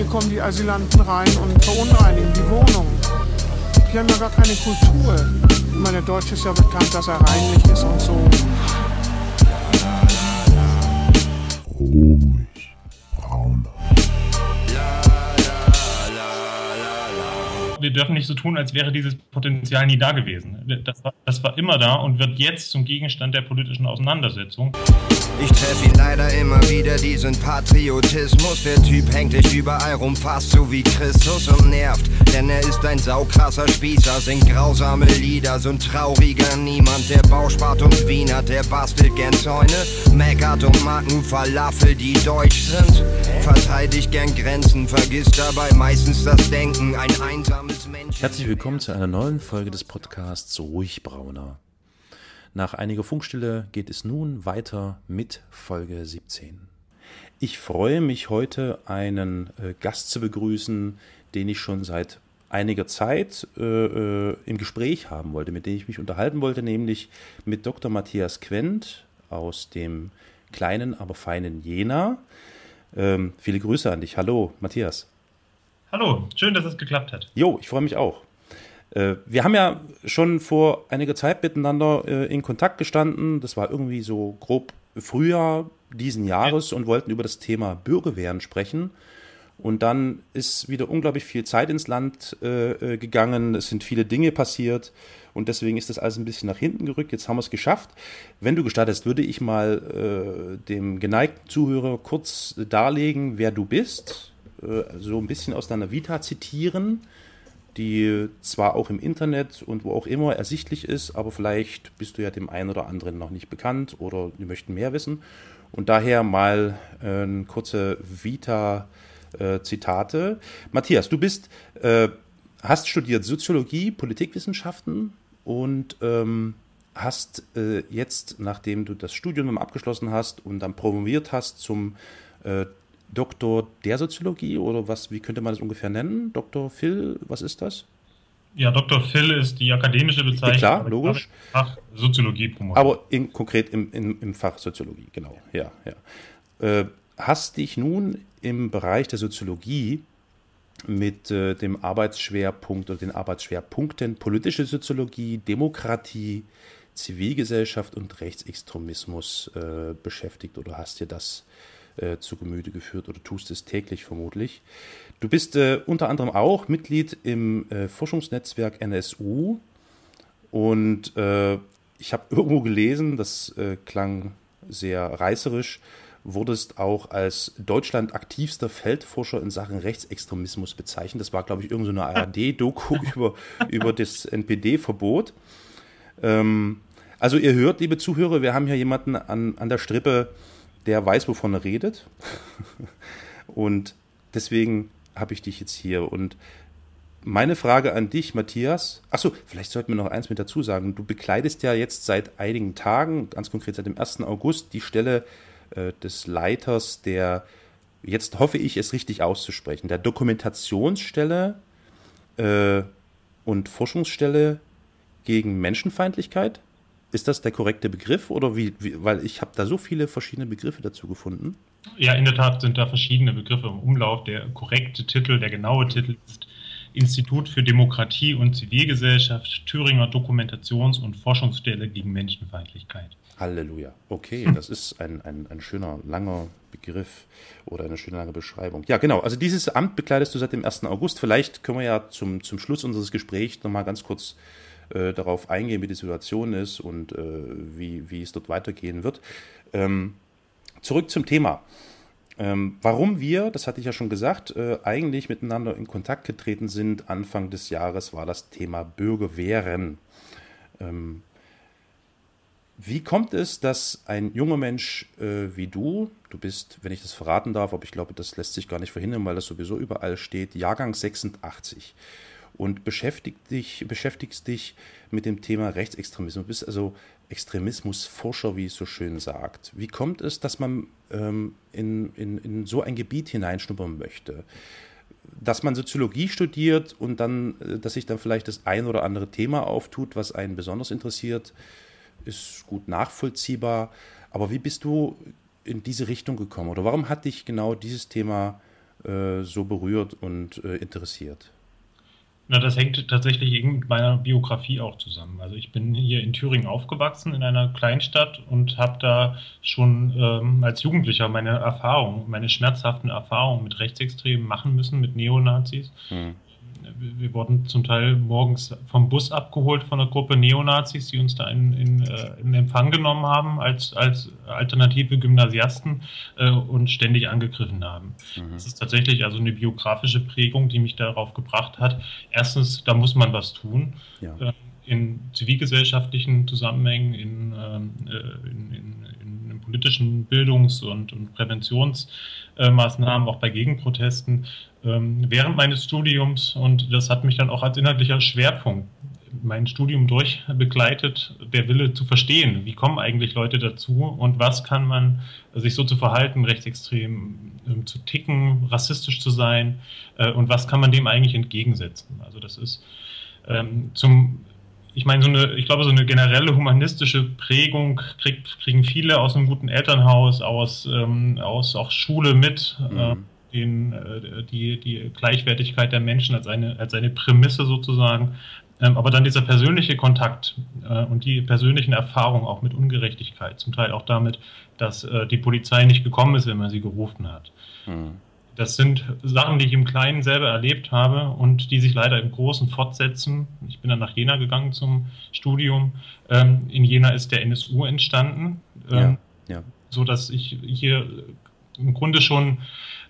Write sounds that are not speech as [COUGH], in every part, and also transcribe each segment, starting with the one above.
hier kommen die Asylanten rein und verunreinigen die Wohnungen. Die haben ja gar keine Kultur. Ich meine, der Deutsche ist ja bekannt, dass er reinlich ist und so. Ruhig, brauner. wir dürfen nicht so tun, als wäre dieses Potenzial nie da gewesen. Das war, das war immer da und wird jetzt zum Gegenstand der politischen Auseinandersetzung. Ich treffe ihn leider immer wieder, diesen Patriotismus. Der Typ hängt dich überall rum, fast so wie Christus und nervt. Denn er ist ein saukrasser Spießer, singt grausame Lieder, so ein trauriger Niemand. Der Bauspart und Wiener, der bastelt gern Zäune, meckert und mag Falafel, die deutsch sind. Verteidigt gern Grenzen, vergisst dabei meistens das Denken, ein einsames Mensch. Herzlich willkommen zu einer neuen Folge des Podcasts Ruhig Brauner. Nach einiger Funkstille geht es nun weiter mit Folge 17. Ich freue mich heute, einen äh, Gast zu begrüßen, den ich schon seit einiger Zeit äh, äh, im Gespräch haben wollte, mit dem ich mich unterhalten wollte, nämlich mit Dr. Matthias Quent aus dem kleinen, aber feinen Jena. Ähm, viele Grüße an dich. Hallo, Matthias. Hallo, schön, dass es geklappt hat. Jo, ich freue mich auch. Äh, wir haben ja schon vor einiger Zeit miteinander äh, in Kontakt gestanden. Das war irgendwie so grob Frühjahr diesen Jahres und wollten über das Thema Bürgerwehren sprechen. Und dann ist wieder unglaublich viel Zeit ins Land äh, gegangen. Es sind viele Dinge passiert. Und deswegen ist das alles ein bisschen nach hinten gerückt. Jetzt haben wir es geschafft. Wenn du gestattest, würde ich mal äh, dem geneigten Zuhörer kurz darlegen, wer du bist. Äh, so ein bisschen aus deiner Vita zitieren die zwar auch im Internet und wo auch immer ersichtlich ist, aber vielleicht bist du ja dem einen oder anderen noch nicht bekannt oder die möchten mehr wissen. Und daher mal äh, kurze Vita-Zitate. Äh, Matthias, du bist, äh, hast studiert Soziologie, Politikwissenschaften und ähm, hast äh, jetzt, nachdem du das Studium abgeschlossen hast und dann promoviert hast zum äh, Doktor der Soziologie oder was, wie könnte man das ungefähr nennen? Dr. Phil, was ist das? Ja, Dr. Phil ist die akademische Bezeichnung. Klar, logisch. Fach Soziologie promoviert. Aber in, konkret im, im, im Fach Soziologie, genau. Ja, ja. Äh, hast dich nun im Bereich der Soziologie mit äh, dem Arbeitsschwerpunkt oder den Arbeitsschwerpunkten politische Soziologie, Demokratie, Zivilgesellschaft und Rechtsextremismus äh, beschäftigt oder hast dir das äh, zu Gemüte geführt oder tust es täglich vermutlich. Du bist äh, unter anderem auch Mitglied im äh, Forschungsnetzwerk NSU und äh, ich habe irgendwo gelesen, das äh, klang sehr reißerisch, wurdest auch als Deutschland aktivster Feldforscher in Sachen Rechtsextremismus bezeichnet. Das war, glaube ich, irgendeine so ARD-Doku [LAUGHS] über, über das NPD-Verbot. Ähm, also ihr hört, liebe Zuhörer, wir haben hier jemanden an, an der Strippe, der weiß, wovon er redet. [LAUGHS] und deswegen habe ich dich jetzt hier. Und meine Frage an dich, Matthias. Achso, vielleicht sollten wir noch eins mit dazu sagen. Du bekleidest ja jetzt seit einigen Tagen, ganz konkret seit dem 1. August, die Stelle äh, des Leiters der, jetzt hoffe ich, es richtig auszusprechen, der Dokumentationsstelle äh, und Forschungsstelle gegen Menschenfeindlichkeit. Ist das der korrekte Begriff oder wie, wie weil ich habe da so viele verschiedene Begriffe dazu gefunden? Ja, in der Tat sind da verschiedene Begriffe im Umlauf. Der korrekte Titel, der genaue Titel ist Institut für Demokratie und Zivilgesellschaft, Thüringer Dokumentations- und Forschungsstelle gegen Menschenfeindlichkeit. Halleluja. Okay, [LAUGHS] das ist ein, ein, ein schöner, langer Begriff oder eine schöne lange Beschreibung. Ja, genau. Also dieses Amt bekleidest du seit dem 1. August. Vielleicht können wir ja zum, zum Schluss unseres Gesprächs nochmal ganz kurz äh, darauf eingehen, wie die Situation ist und äh, wie, wie es dort weitergehen wird. Ähm, zurück zum Thema. Ähm, warum wir, das hatte ich ja schon gesagt, äh, eigentlich miteinander in Kontakt getreten sind Anfang des Jahres, war das Thema Bürgerwehren. Ähm, wie kommt es, dass ein junger Mensch äh, wie du, du bist, wenn ich das verraten darf, aber ich glaube, das lässt sich gar nicht verhindern, weil das sowieso überall steht, Jahrgang 86, und beschäftigt dich, beschäftigst dich mit dem Thema Rechtsextremismus. Du bist also Extremismusforscher, wie es so schön sagt. Wie kommt es, dass man ähm, in, in, in so ein Gebiet hineinschnuppern möchte? Dass man Soziologie studiert und dann, äh, dass sich dann vielleicht das ein oder andere Thema auftut, was einen besonders interessiert, ist gut nachvollziehbar. Aber wie bist du in diese Richtung gekommen? Oder warum hat dich genau dieses Thema äh, so berührt und äh, interessiert? Na, das hängt tatsächlich mit meiner Biografie auch zusammen. Also ich bin hier in Thüringen aufgewachsen, in einer Kleinstadt und habe da schon ähm, als Jugendlicher meine Erfahrungen, meine schmerzhaften Erfahrungen mit Rechtsextremen machen müssen, mit Neonazis. Mhm wir wurden zum Teil morgens vom Bus abgeholt von einer Gruppe Neonazis, die uns da in, in, äh, in Empfang genommen haben als, als alternative Gymnasiasten äh, und ständig angegriffen haben. Mhm. Das ist tatsächlich also eine biografische Prägung, die mich darauf gebracht hat. Erstens, da muss man was tun. Ja. Äh, in zivilgesellschaftlichen Zusammenhängen, in, ähm, äh, in, politischen Bildungs- und, und Präventionsmaßnahmen, auch bei Gegenprotesten ähm, während meines Studiums und das hat mich dann auch als inhaltlicher Schwerpunkt mein Studium durch begleitet, der Wille zu verstehen, wie kommen eigentlich Leute dazu und was kann man sich so zu verhalten, rechtsextrem äh, zu ticken, rassistisch zu sein äh, und was kann man dem eigentlich entgegensetzen. Also das ist ähm, zum ich meine, so eine, ich glaube, so eine generelle humanistische Prägung kriegt, kriegen viele aus einem guten Elternhaus, aus, ähm, aus auch Schule mit. Mhm. Äh, den, äh, die, die Gleichwertigkeit der Menschen als eine, als eine Prämisse sozusagen. Ähm, aber dann dieser persönliche Kontakt äh, und die persönlichen Erfahrungen auch mit Ungerechtigkeit, zum Teil auch damit, dass äh, die Polizei nicht gekommen ist, wenn man sie gerufen hat. Mhm. Das sind Sachen, die ich im Kleinen selber erlebt habe und die sich leider im Großen fortsetzen. Ich bin dann nach Jena gegangen zum Studium. Ähm, in Jena ist der NSU entstanden, ähm, ja, ja. so dass ich hier im Grunde schon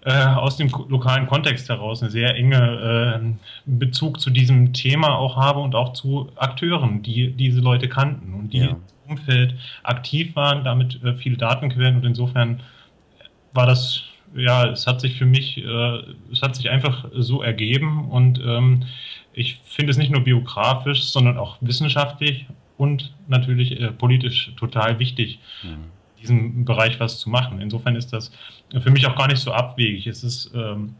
äh, aus dem lokalen Kontext heraus eine sehr enge äh, Bezug zu diesem Thema auch habe und auch zu Akteuren, die diese Leute kannten und die ja. im Umfeld aktiv waren, damit äh, viele Datenquellen und insofern war das ja, es hat sich für mich, äh, es hat sich einfach so ergeben und ähm, ich finde es nicht nur biografisch, sondern auch wissenschaftlich und natürlich äh, politisch total wichtig. Mhm diesem Bereich was zu machen. Insofern ist das für mich auch gar nicht so abwegig. Es ist ähm,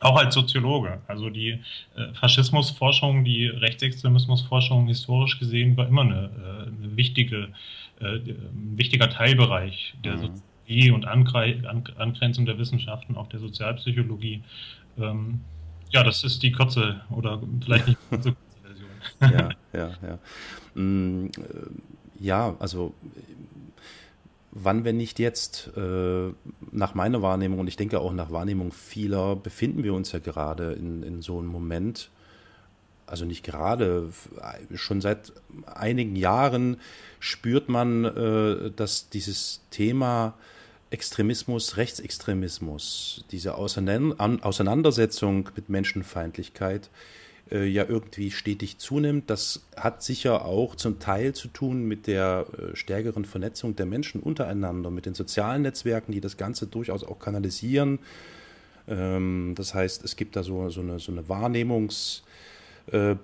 auch als Soziologe, also die äh, Faschismusforschung, die Rechtsextremismusforschung historisch gesehen war immer eine, äh, eine wichtige, äh, ein wichtiger Teilbereich der mhm. Soziologie und Angre An Angrenzung der Wissenschaften, auch der Sozialpsychologie. Ähm, ja, das ist die kurze oder vielleicht nicht so kurze [LAUGHS] Version. ja, ja, ja. Mm, äh, ja, also wann, wenn nicht jetzt, äh, nach meiner Wahrnehmung und ich denke auch nach Wahrnehmung vieler, befinden wir uns ja gerade in, in so einem Moment, also nicht gerade, schon seit einigen Jahren spürt man, äh, dass dieses Thema Extremismus, Rechtsextremismus, diese Auseinandersetzung mit Menschenfeindlichkeit äh, ja irgendwie stetig zunimmt. Das hat sicher auch zum Teil zu tun mit der äh, stärkeren Vernetzung der Menschen untereinander, mit den sozialen Netzwerken, die das Ganze durchaus auch kanalisieren. Ähm, das heißt, es gibt da so, so eine, so eine Wahrnehmungs- äh,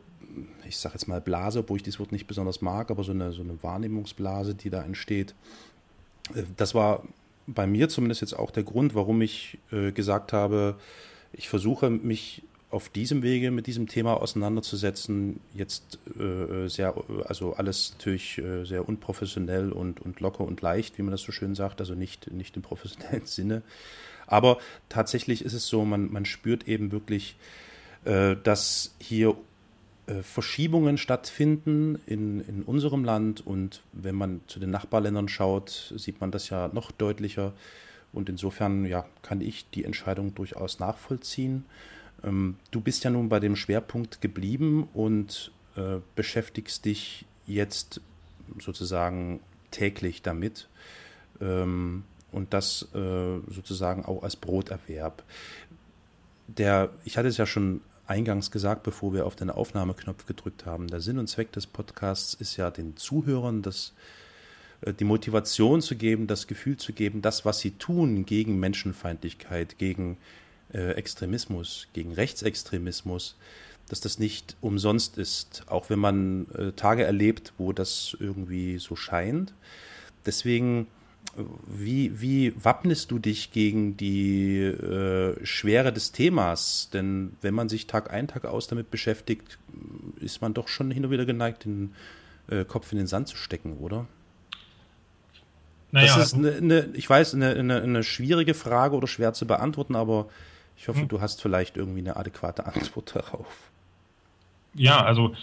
ich sage jetzt mal Blase, obwohl ich dieses Wort nicht besonders mag, aber so eine, so eine Wahrnehmungsblase, die da entsteht. Äh, das war bei mir zumindest jetzt auch der Grund, warum ich äh, gesagt habe, ich versuche mich auf diesem Wege mit diesem Thema auseinanderzusetzen, jetzt äh, sehr, also alles natürlich äh, sehr unprofessionell und, und locker und leicht, wie man das so schön sagt, also nicht, nicht im professionellen [LAUGHS] Sinne. Aber tatsächlich ist es so, man, man spürt eben wirklich, äh, dass hier äh, Verschiebungen stattfinden in, in unserem Land und wenn man zu den Nachbarländern schaut, sieht man das ja noch deutlicher. Und insofern ja, kann ich die Entscheidung durchaus nachvollziehen. Ähm, du bist ja nun bei dem Schwerpunkt geblieben und äh, beschäftigst dich jetzt sozusagen täglich damit ähm, und das äh, sozusagen auch als Broterwerb. Der, ich hatte es ja schon eingangs gesagt, bevor wir auf den Aufnahmeknopf gedrückt haben, der Sinn und Zweck des Podcasts ist ja den Zuhörern das, äh, die Motivation zu geben, das Gefühl zu geben, das, was sie tun gegen Menschenfeindlichkeit, gegen äh, Extremismus, gegen Rechtsextremismus, dass das nicht umsonst ist, auch wenn man äh, Tage erlebt, wo das irgendwie so scheint. Deswegen, wie, wie wappnest du dich gegen die äh, Schwere des Themas? Denn wenn man sich Tag ein, Tag aus damit beschäftigt, ist man doch schon hin und wieder geneigt, den äh, Kopf in den Sand zu stecken, oder? Naja, das ist eine, eine, ich weiß, eine, eine, eine schwierige Frage oder schwer zu beantworten, aber Ich hoffe, hm. du hast vielleicht irgendwie eine adäquate Antwort [LAUGHS] darauf. Ja, also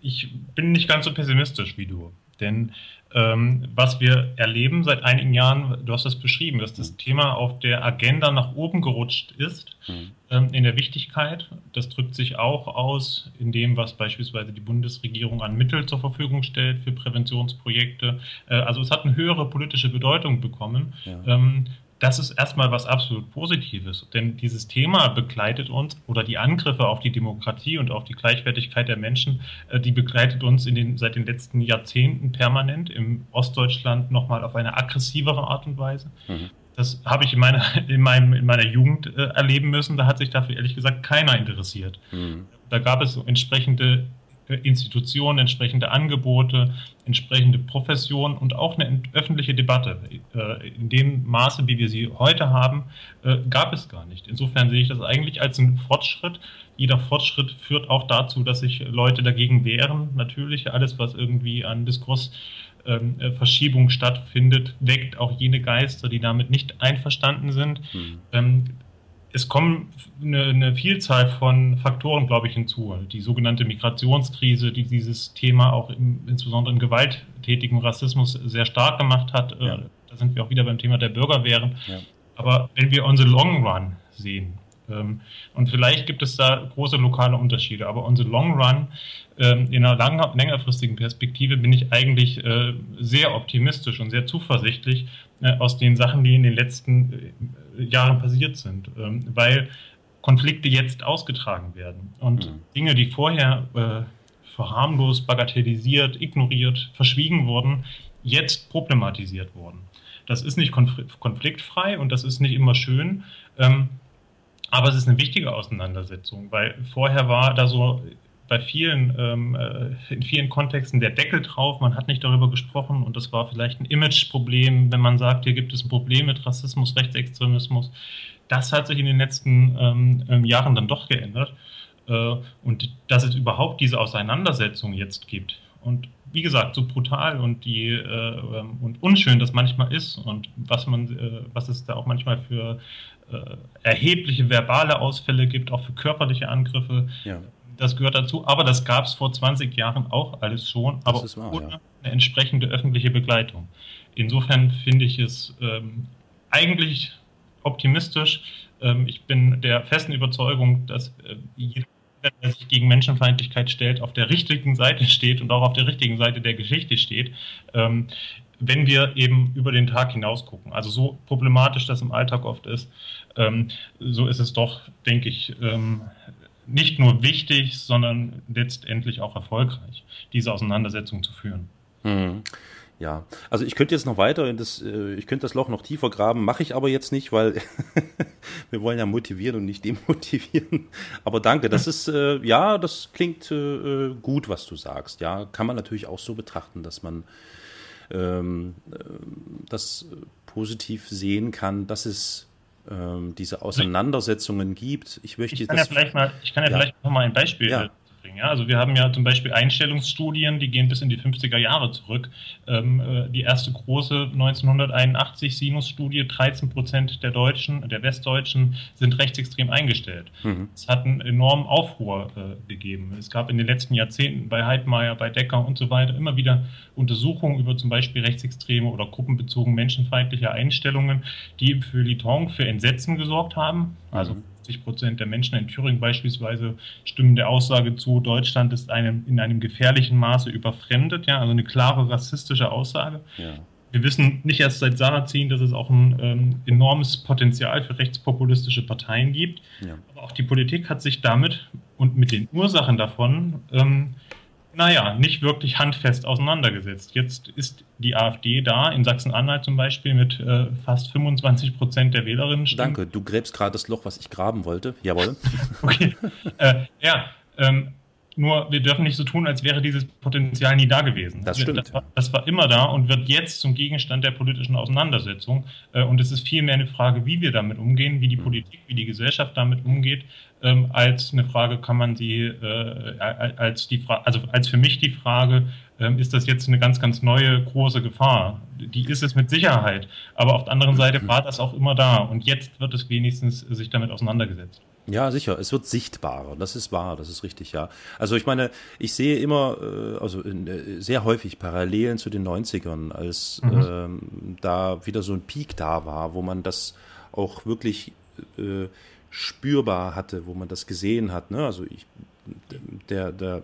ich bin nicht ganz so pessimistisch wie du. Denn ähm, was wir erleben seit einigen Jahren, du hast das beschrieben, dass das Thema auf der Agenda nach oben gerutscht ist mhm. ähm, in der Wichtigkeit. Das drückt sich auch aus in dem, was beispielsweise die Bundesregierung an Mitteln zur Verfügung stellt für Präventionsprojekte. Äh, also es hat eine höhere politische Bedeutung bekommen. Ja. Ähm, das ist erstmal was absolut Positives, denn dieses Thema begleitet uns oder die Angriffe auf die Demokratie und auf die Gleichwertigkeit der Menschen, äh, die begleitet uns in den, seit den letzten Jahrzehnten permanent, im Ostdeutschland nochmal auf eine aggressivere Art und Weise. Mhm. Das habe ich in meiner, [LAUGHS] in, meinem, in meiner Jugend äh, erleben müssen. Da hat sich dafür ehrlich gesagt keiner interessiert. Mhm. Da gab es entsprechende Institutionen, entsprechende Angebote, entsprechende Profession und auch eine öffentliche Debatte. Äh, in dem Maße, wie wir sie heute haben, äh, gab es gar nicht. Insofern sehe ich das eigentlich als einen Fortschritt. Jeder Fortschritt führt auch dazu, dass sich Leute dagegen wehren. Natürlich, alles, was irgendwie an Diskursverschiebung ähm, stattfindet, weckt auch jene Geister, die damit nicht einverstanden sind. Mhm es kommen eine, eine, Vielzahl von Faktoren, glaube ich, hinzu. Die sogenannte Migrationskrise, die dieses Thema auch im, insbesondere im gewalttätigen Rassismus sehr stark gemacht hat. Äh, ja. Da sind wir auch wieder beim Thema der Bürgerwehren. Ja. Aber wenn wir on the long run sehen, und vielleicht gibt es da große lokale Unterschiede, aber on the long run, ähm, in einer lang, längerfristigen Perspektive, bin ich eigentlich äh, sehr optimistisch und sehr zuversichtlich äh, aus den Sachen, die in den letzten Jahren passiert sind, ähm, weil Konflikte jetzt ausgetragen werden und mhm. Dinge, die vorher äh, verharmlost, bagatellisiert, ignoriert, verschwiegen wurden, jetzt problematisiert wurden. Das ist nicht konfliktfrei und das ist nicht immer schön, ähm, aber es ist eine wichtige Auseinandersetzung, weil vorher war da so bei vielen, ähm, äh, in vielen Kontexten der Deckel drauf, man hat nicht darüber gesprochen und das war vielleicht ein Imageproblem, wenn man sagt, hier gibt es ein Problem mit Rassismus, Rechtsextremismus. Das hat sich in den letzten ähm, ähm Jahren dann doch geändert. Äh, und dass es überhaupt diese Auseinandersetzung jetzt gibt. Und wie gesagt, so brutal und die äh, ähm, und unschön das manchmal ist und was man, äh, was es da auch manchmal für erhebliche verbale Ausfälle gibt, auch für körperliche Angriffe. Ja das gehört dazu, aber das gab es vor 20 Jahren auch alles schon, aber wahr, ohne ja. eine entsprechende öffentliche Begleitung. Insofern finde ich es ähm, eigentlich optimistisch. Ähm, ich bin der festen Überzeugung, dass äh, jeder, der sich gegen Menschenfeindlichkeit stellt, auf der richtigen Seite steht und auch auf der richtigen Seite der Geschichte steht. Ähm, wenn wir eben über den Tag hinaus gucken. Also so problematisch das im Alltag oft ist, ähm, so ist es doch, denke ich, ähm, nicht nur wichtig, sondern letztendlich auch erfolgreich, diese Auseinandersetzung zu führen. Mhm. Ja, also ich könnte jetzt noch weiter, das, äh, ich könnte das Loch noch tiefer graben, mache ich aber jetzt nicht, weil [LAUGHS] wir wollen ja motivieren und nicht demotivieren. Aber danke, das ist, äh, ja, das klingt äh, gut, was du sagst. Ja, kann man natürlich auch so betrachten, dass man ähm, äh, das positiv sehen kann, dass es ähm, diese Auseinandersetzungen gibt. Ich möchte ich kann ja vielleicht mal, ich kann ja, ja. vielleicht noch mal ein Beispiel ja bringen. Ja? Also wir haben ja zum Beispiel Einstellungsstudien, die gehen bis in die 50er Jahre zurück. Ähm, äh, die erste große 1981 Sinus-Studie, 13 Prozent der Deutschen, der Westdeutschen sind rechtsextrem eingestellt. Mhm. Es hat einen enormen Aufruhr äh, gegeben. Es gab in den letzten Jahrzehnten bei Heidmeier, bei Decker und so weiter immer wieder Untersuchungen über zum Beispiel rechtsextreme oder gruppenbezogene menschenfeindliche Einstellungen, die für Liton, für Entsetzen gesorgt haben. Also mhm 80 Prozent der Menschen in Thüringen beispielsweise stimmen der Aussage zu, Deutschland ist einem, in einem gefährlichen Maße überfremdet, ja, also eine klare rassistische Aussage. Ja. Wir wissen nicht erst seit Sarrazin, dass es auch ein ähm, enormes Potenzial für rechtspopulistische Parteien gibt. Ja. Aber auch die Politik hat sich damit und mit den Ursachen davon ähm, naja, nicht wirklich handfest auseinandergesetzt. Jetzt ist die AfD da, in Sachsen-Anhalt zum Beispiel, mit äh, fast 25 Prozent der Wählerinnen. Danke, du gräbst gerade das Loch, was ich graben wollte. Jawohl. [LAUGHS] okay. Äh, ja, ähm, Nur wir dürfen nicht so tun, als wäre dieses Potenzial nie da gewesen. Das stimmt. Das war, das war immer da und wird jetzt zum Gegenstand der politischen Auseinandersetzung. Äh, und es ist vielmehr eine Frage, wie wir damit umgehen, wie die Politik, wie die Gesellschaft damit umgeht, ähm, als eine Frage, kann man sie, äh, als die Frage, also als für mich die Frage, ähm, ist das jetzt eine ganz, ganz neue große Gefahr. Die ist es mit Sicherheit. Aber auf der anderen Seite war das auch immer da. Und jetzt wird es wenigstens sich damit auseinandergesetzt. Ja, sicher. Es wird sichtbarer. Das ist wahr. Das ist richtig, ja. Also ich meine, ich sehe immer, äh, also äh, sehr häufig Parallelen zu den 90ern, als mhm. ähm, da wieder so ein Peak da war, wo man das auch wirklich äh, spürbar hatte, wo man das gesehen hat. Ne? Also ich, der, der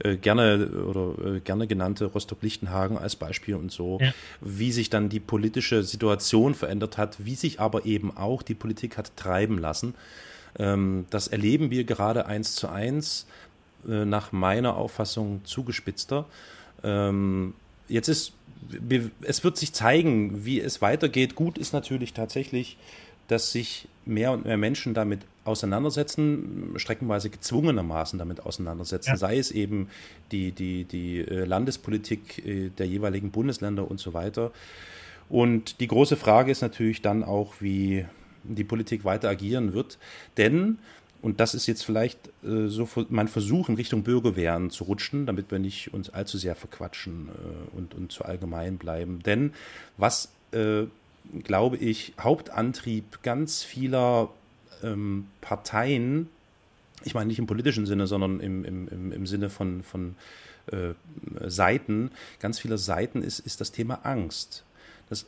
äh, gerne oder äh, gerne genannte Rostock-Lichtenhagen als Beispiel und so, ja. wie sich dann die politische Situation verändert hat, wie sich aber eben auch die Politik hat treiben lassen. Ähm, das erleben wir gerade eins zu eins, äh, nach meiner Auffassung zugespitzter. Ähm, jetzt ist, es wird sich zeigen, wie es weitergeht. Gut ist natürlich tatsächlich, dass sich mehr und mehr Menschen damit auseinandersetzen, streckenweise gezwungenermaßen damit auseinandersetzen, ja. sei es eben die, die, die äh, Landespolitik äh, der jeweiligen Bundesländer und so weiter. Und die große Frage ist natürlich dann auch, wie die Politik weiter agieren wird. Denn, und das ist jetzt vielleicht äh, so mein Versuch, in Richtung Bürgerwehren zu rutschen, damit wir nicht uns allzu sehr verquatschen äh, und, und zu allgemein bleiben. Denn was, äh, glaube ich, Hauptantrieb ganz vieler ähm, Parteien, ich meine nicht im politischen Sinne, sondern im, im, im Sinne von, von äh, Seiten, ganz vieler Seiten ist, ist das Thema Angst. Das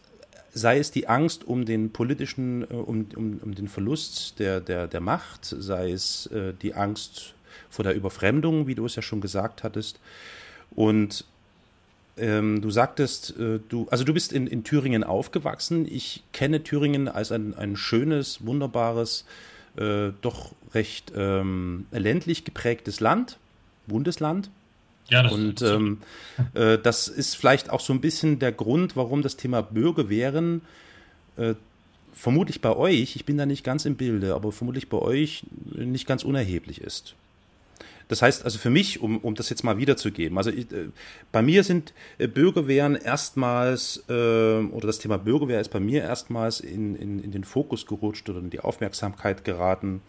sei es die Angst um den politischen, äh, um, um, um den Verlust der, der, der Macht, sei es äh, die Angst vor der Überfremdung, wie du es ja schon gesagt hattest. Und ähm, du sagtest, äh, du, also du bist in, in Thüringen aufgewachsen. Ich kenne Thüringen als ein, ein schönes, wunderbares, äh, doch recht ähm, ländlich geprägtes Land, Bundesland. Ja, das und ähm, äh, das ist vielleicht auch so ein bisschen der Grund, warum das Thema Bürgerwehren äh, vermutlich bei euch, ich bin da nicht ganz im Bilde, aber vermutlich bei euch nicht ganz unerheblich ist. Das heißt also für mich, um, um das jetzt mal wiederzugeben, also ich, äh, bei mir sind äh, Bürgerwehren erstmals, äh, oder das Thema Bürgerwehr ist bei mir erstmals in, in, in den Fokus gerutscht oder in die Aufmerksamkeit geraten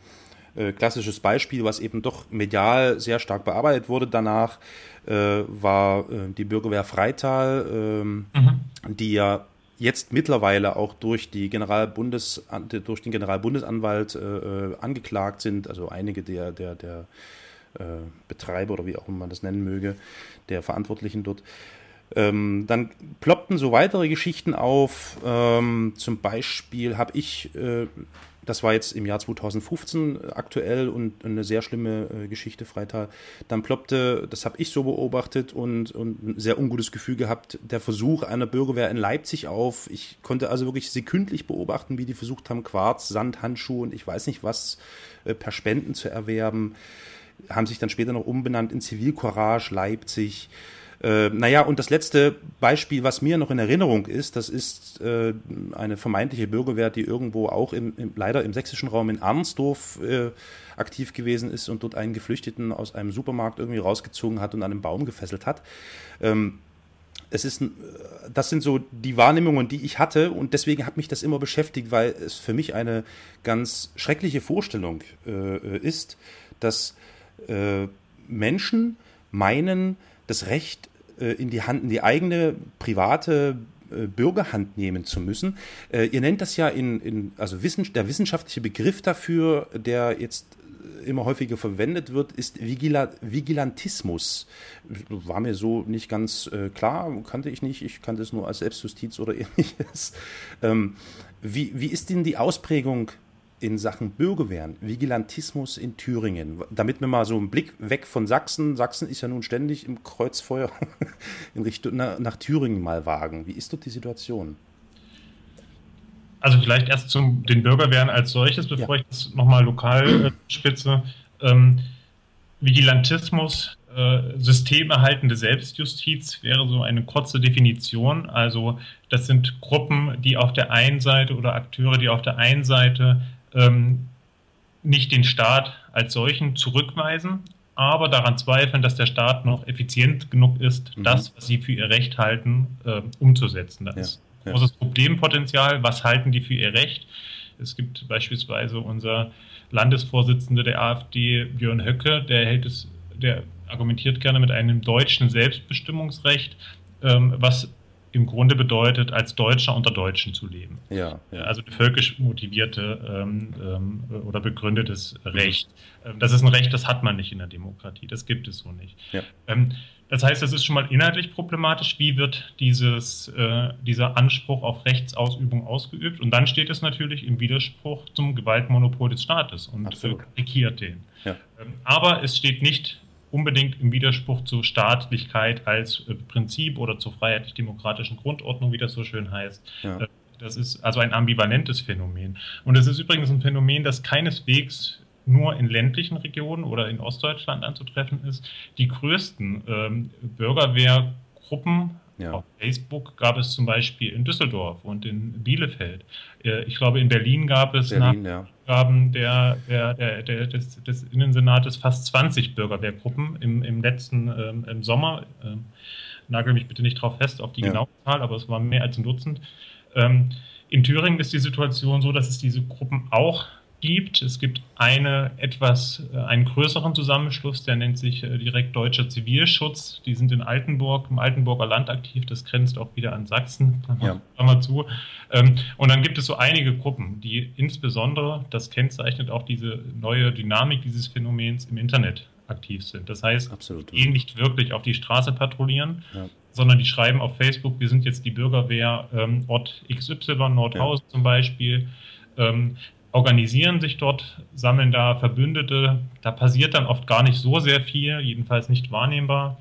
äh, klassisches Beispiel, was eben doch medial sehr stark bearbeitet wurde danach, äh, war äh, die Bürgerwehr Freital, ähm, mhm. die ja jetzt mittlerweile auch durch, die Generalbundes, durch den Generalbundesanwalt äh, angeklagt sind, also einige der, der, der Betreiber oder wie auch immer man das nennen möge, der Verantwortlichen dort. Ähm, dann ploppten so weitere Geschichten auf. Ähm, zum Beispiel habe ich äh, das war jetzt im Jahr 2015 äh, aktuell und eine sehr schlimme äh, Geschichte, Freital. Dann ploppte, das habe ich so beobachtet und, und ein sehr ungutes Gefühl gehabt, der Versuch einer Bürgerwehr in Leipzig auf. Ich konnte also wirklich sekündlich beobachten, wie die versucht haben, Quarz, Sand, Handschuhe und ich weiß nicht was äh, per Spenden zu erwerben. Haben sich dann später noch umbenannt in Zivilcourage Leipzig. Äh, naja, und das letzte Beispiel, was mir noch in Erinnerung ist, das ist äh, eine vermeintliche Bürgerwehr, die irgendwo auch im, im, leider im sächsischen Raum in Arnsdorf äh, aktiv gewesen ist und dort einen Geflüchteten aus einem Supermarkt irgendwie rausgezogen hat und an einem Baum gefesselt hat. Ähm, es ist, das sind so die Wahrnehmungen, die ich hatte und deswegen hat mich das immer beschäftigt, weil es für mich eine ganz schreckliche Vorstellung äh, ist, dass äh, Menschen meinen, das Recht äh, in die Hand, in die eigene private äh, Bürgerhand nehmen zu müssen. Äh, ihr nennt das ja in, in also Wissen, der wissenschaftliche Begriff dafür, der jetzt immer häufiger verwendet wird, ist Vigila Vigilantismus. War mir so nicht ganz äh, klar, kannte ich nicht. Ich kannte es nur als Selbstjustiz oder [LAUGHS] ähnliches. Ähm, wie, wie ist denn die Ausprägung in Sachen Bürgerwehren, Vigilantismus in Thüringen, damit wir mal so einen Blick weg von Sachsen, Sachsen ist ja nun ständig im Kreuzfeuer [LAUGHS] in Richtung nach, nach Thüringen mal wagen. Wie ist dort die Situation? Also vielleicht erst zu den Bürgerwehren als solches, bevor ja. ich das nochmal lokal äh, spitze. Ähm, Vigilantismus, äh, systemerhaltende Selbstjustiz wäre so eine kurze Definition. Also das sind Gruppen, die auf der einen Seite oder Akteure, die auf der einen Seite ähm, nicht den Staat als solchen zurückweisen, aber daran zweifeln, dass der Staat noch effizient genug ist, mhm. das, was sie für ihr Recht halten, äh, umzusetzen. Das ja, ist ja. großes Problempotenzial. Was halten die für ihr Recht? Es gibt beispielsweise unser Landesvorsitzender der AfD, Björn Höcke, der hält es, der argumentiert gerne mit einem deutschen Selbstbestimmungsrecht, ähm, was im Grunde bedeutet, als Deutscher unter Deutschen zu leben. Ja, ja. Also völkisch motivierte ähm, ähm, oder begründetes Recht. Mhm. Das ist ein Recht, das hat man nicht in der Demokratie. Das gibt es so nicht. Ja. Ähm, das heißt, das ist schon mal inhaltlich problematisch. Wie wird dieses, äh, dieser Anspruch auf Rechtsausübung ausgeübt? Und dann steht es natürlich im Widerspruch zum Gewaltmonopol des Staates und äh, karikiert den. Ja. Ähm, aber es steht nicht unbedingt im Widerspruch zur Staatlichkeit als äh, Prinzip oder zur freiheitlich-demokratischen Grundordnung, wie das so schön heißt. Ja. Äh, das ist also ein ambivalentes Phänomen. Und es ist übrigens ein Phänomen, das keineswegs nur in ländlichen Regionen oder in Ostdeutschland anzutreffen ist. Die größten ähm, Bürgerwehrgruppen ja. Auf Facebook gab es zum Beispiel in Düsseldorf und in Bielefeld. Äh, ich glaube, in Berlin gab es Berlin, nach Angaben ja. der, der, der, des, des, Innensenates fast 20 Bürgerwehrgruppen im, im letzten ähm, im Sommer. Ähm, nagel mich bitte nicht drauf fest auf die ja. genaue Zahl, aber es waren mehr als ein Dutzend. Ähm, in Thüringen ist die Situation so, dass es diese Gruppen auch gibt. Es gibt eine etwas, äh, einen größeren Zusammenschluss, der nennt sich äh, direkt Deutscher Zivilschutz. Die sind in Altenburg, im Altenburger Land aktiv. Das grenzt auch wieder an Sachsen. Ja. Mal zu. Ähm, und dann gibt es so einige Gruppen, die insbesondere, das kennzeichnet auch diese neue Dynamik dieses Phänomens im Internet aktiv sind. Das heißt, Absolut. gehen nicht wirklich auf die Straße patrouillieren, ja. sondern die schreiben auf Facebook, wir sind jetzt die Bürgerwehr ähm, Ort XY, Nordhausen ja. zum Beispiel. Ähm, organisieren sich dort, sammeln da Verbündete. Da passiert dann oft gar nicht so sehr viel, jedenfalls nicht wahrnehmbar.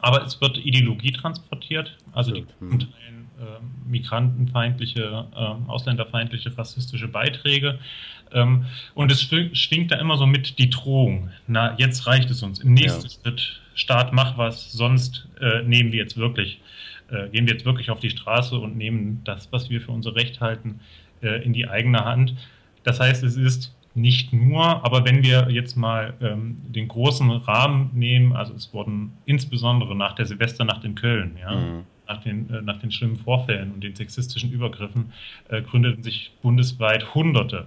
Aber es wird Ideologie transportiert, also die Gruppen teilen äh, migrantenfeindliche, äh, ausländerfeindliche, rassistische Beiträge. Ähm, und es schwingt da immer so mit die Drohung. Na, jetzt reicht es uns. Im nächsten ja. Schritt, Staat, mach was, sonst äh, nehmen wir jetzt wirklich, äh, gehen wir jetzt wirklich auf die Straße und nehmen das, was wir für unser Recht halten, äh, in die eigene Hand. Das heißt, es ist nicht nur, aber wenn wir jetzt mal ähm, den großen Rahmen nehmen, also es wurden insbesondere nach der Silvesternacht in Köln, ja, mhm. nach, den, äh, nach den schlimmen Vorfällen und den sexistischen Übergriffen, äh, gründeten sich bundesweit Hunderte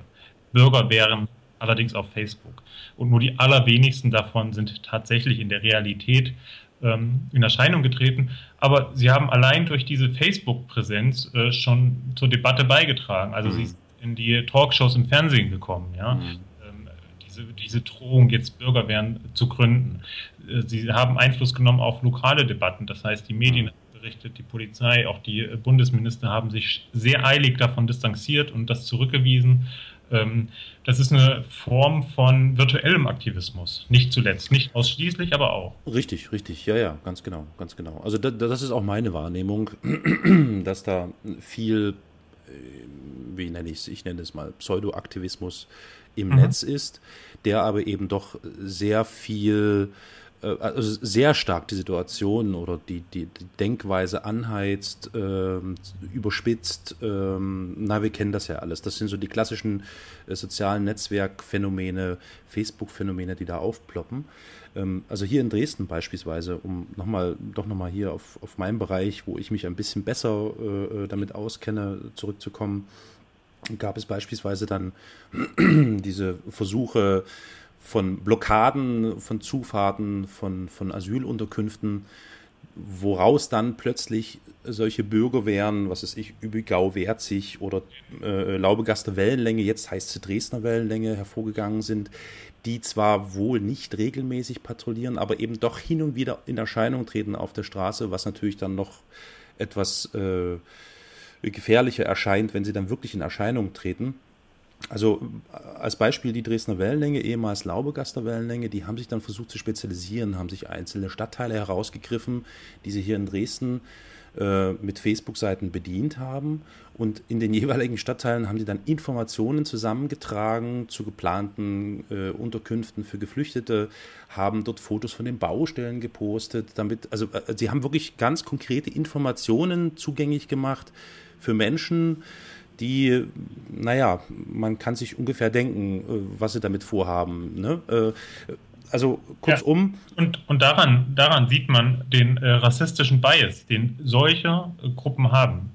Bürgerwehren, allerdings auf Facebook. Und nur die allerwenigsten davon sind tatsächlich in der Realität ähm, in Erscheinung getreten. Aber sie haben allein durch diese Facebook-Präsenz äh, schon zur Debatte beigetragen. Also mhm. sie in die Talkshows im Fernsehen gekommen, ja. Mhm. Ähm, diese, diese Drohung, jetzt Bürgerwehren zu gründen. Äh, sie haben Einfluss genommen auf lokale Debatten. Das heißt, die Medien haben berichtet, die Polizei, auch die äh, Bundesminister haben sich sehr eilig davon distanziert und das zurückgewiesen. Ähm, das ist eine Form von virtuellem Aktivismus. Nicht zuletzt, nicht ausschließlich, aber auch. Richtig, richtig. Ja, ja, ganz genau, ganz genau. Also das ist auch meine Wahrnehmung, [CLEARS THROAT] dass da viel wie nenne ich es, ich nenne es mal Pseudoaktivismus im mhm. Netz ist, der aber eben doch sehr viel, äh, also sehr stark die Situation oder die, die, die Denkweise anheizt, äh, überspitzt. Äh, na, wir kennen das ja alles. Das sind so die klassischen äh, sozialen Netzwerkphänomene, Facebook-Phänomene, die da aufploppen. Ähm, also hier in Dresden beispielsweise, um nochmal, doch nochmal hier auf, auf meinen Bereich, wo ich mich ein bisschen besser äh, damit auskenne, zurückzukommen, gab es beispielsweise dann [CLEARS THROAT] diese Versuche von Blockaden, von Zufahrten, von, von Asylunterkünften, woraus dann plötzlich solche Bürgerwehren, was ist ich, Übigau, Werzig oder äh, Laubegaster Wellenlänge, jetzt heißt sie Dresdner Wellenlänge, hervorgegangen sind, die zwar wohl nicht regelmäßig patrouillieren, aber eben doch hin und wieder in Erscheinung treten auf der Straße, was natürlich dann noch etwas äh, gefährlicher erscheint, wenn sie dann wirklich in Erscheinung treten. Also als Beispiel die Dresdner Wellenlänge, ehemals Laubegaster Wellenlänge, die haben sich dann versucht zu spezialisieren, haben sich einzelne Stadtteile herausgegriffen, die sie hier in Dresden äh, mit Facebook-Seiten bedient haben. Und in den jeweiligen Stadtteilen haben die dann Informationen zusammengetragen zu geplanten äh, Unterkünften für Geflüchtete, haben dort Fotos von den Baustellen gepostet. Damit, also äh, sie haben wirklich ganz konkrete Informationen zugänglich gemacht für Menschen, die, naja, man kann sich ungefähr denken, äh, was sie damit vorhaben. Ne? Äh, also kurzum. Ja. Und, und daran, daran sieht man den äh, rassistischen Bias, den solche äh, Gruppen haben.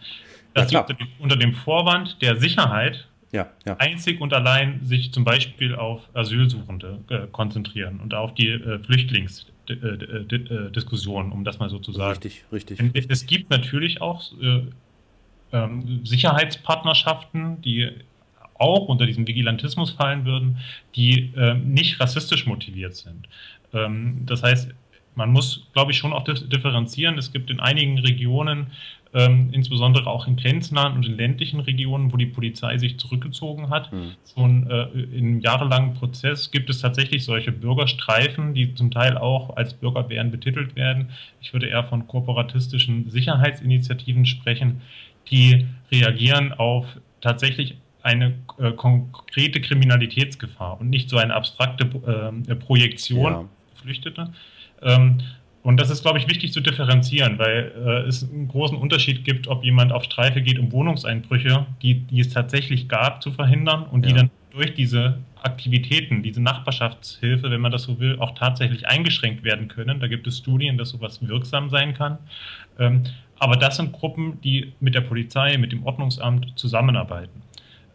Dass ja, sie unter dem, unter dem, Vorwand der Sicherheit ja, ja. einzig und allein sich zum Beispiel auf Asylsuchende äh, konzentrieren und auf die äh, Flüchtlingsdiskussion, um das mal so zu sagen. Richtig, richtig. richtig. Es gibt natürlich auch äh, ähm, Sicherheitspartnerschaften, die auch unter diesen Vigilantismus fallen würden, die ähm, nicht rassistisch motiviert sind. Ähm, das heißt, man muss, glaube ich, schon auch differenzieren. Es gibt in einigen Regionen, ähm, insbesondere auch in grenznahen und in ländlichen Regionen, wo die Polizei sich zurückgezogen hat. Mhm. Schon äh, in jahrelangen Prozess gibt es tatsächlich solche Bürgerstreifen, die zum Teil auch als Bürgerwehren betitelt werden. Ich würde eher von kooperatistischen Sicherheitsinitiativen sprechen, die reagieren auf tatsächlich eine äh, konkrete Kriminalitätsgefahr und nicht so eine abstrakte äh, Projektion ja. Geflüchtete. Ähm, und das ist, glaube ich, wichtig zu differenzieren, weil äh, es einen großen Unterschied gibt, ob jemand auf Streife geht, um Wohnungseinbrüche, die, die es tatsächlich gab, zu verhindern und ja. die dann durch diese Aktivitäten, diese Nachbarschaftshilfe, wenn man das so will, auch tatsächlich eingeschränkt werden können. Da gibt es Studien, dass sowas wirksam sein kann. Ähm, aber das sind Gruppen, die mit der Polizei, mit dem Ordnungsamt zusammenarbeiten.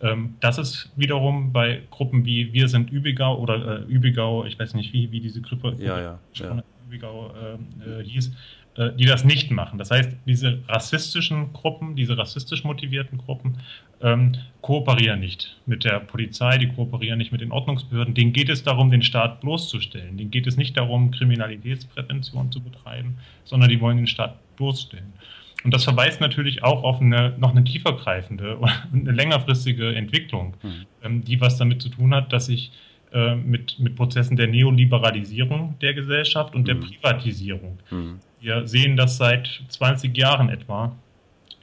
Ähm, das ist wiederum bei Gruppen wie Wir sind Übigau oder äh, Übigau, ich weiß nicht, wie, wie diese Gruppe ja, ja, ja. Übigau äh, äh, hieß, äh, die das nicht machen. Das heißt, diese rassistischen Gruppen, diese rassistisch motivierten Gruppen ähm, kooperieren nicht mit der Polizei, die kooperieren nicht mit den Ordnungsbehörden. Denen geht es darum, den Staat bloßzustellen. Denen geht es nicht darum, Kriminalitätsprävention zu betreiben, sondern die wollen den Staat bloßstellen. Und das verweist natürlich auch auf eine noch eine tiefergreifende [LAUGHS] und eine längerfristige Entwicklung, mhm. die was damit zu tun hat, dass sich äh, mit, mit Prozessen der Neoliberalisierung der Gesellschaft und mhm. der Privatisierung. Mhm. Wir sehen, dass seit 20 Jahren etwa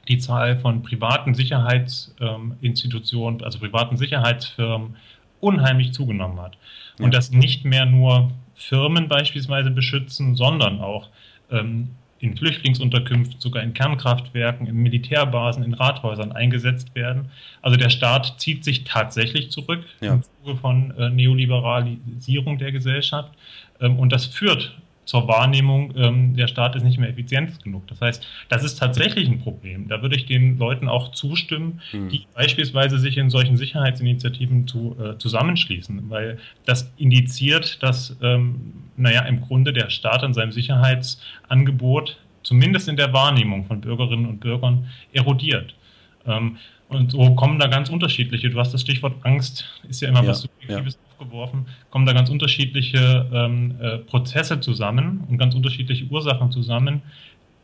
die Zahl von privaten Sicherheitsinstitutionen, also privaten Sicherheitsfirmen, unheimlich zugenommen hat. Und ja. das nicht mehr nur Firmen beispielsweise beschützen, sondern auch ähm, in Flüchtlingsunterkünften, sogar in Kernkraftwerken, in Militärbasen, in Rathäusern eingesetzt werden. Also der Staat zieht sich tatsächlich zurück ja. im Zuge von äh, Neoliberalisierung der Gesellschaft. Ähm, und das führt zur Wahrnehmung, ähm, der Staat ist nicht mehr effizient genug. Das heißt, das ist tatsächlich ein Problem. Da würde ich den Leuten auch zustimmen, hm. die beispielsweise sich in solchen Sicherheitsinitiativen zu, äh, zusammenschließen, weil das indiziert, dass, ähm, naja, im Grunde der Staat an seinem Sicherheitsangebot, zumindest in der Wahrnehmung von Bürgerinnen und Bürgern, erodiert. Ähm, und so kommen da ganz unterschiedliche, du hast das Stichwort Angst, ist ja immer ja, was Subjektives. Ja aufgeworfen, kommen da ganz unterschiedliche ähm, äh, Prozesse zusammen und ganz unterschiedliche Ursachen zusammen,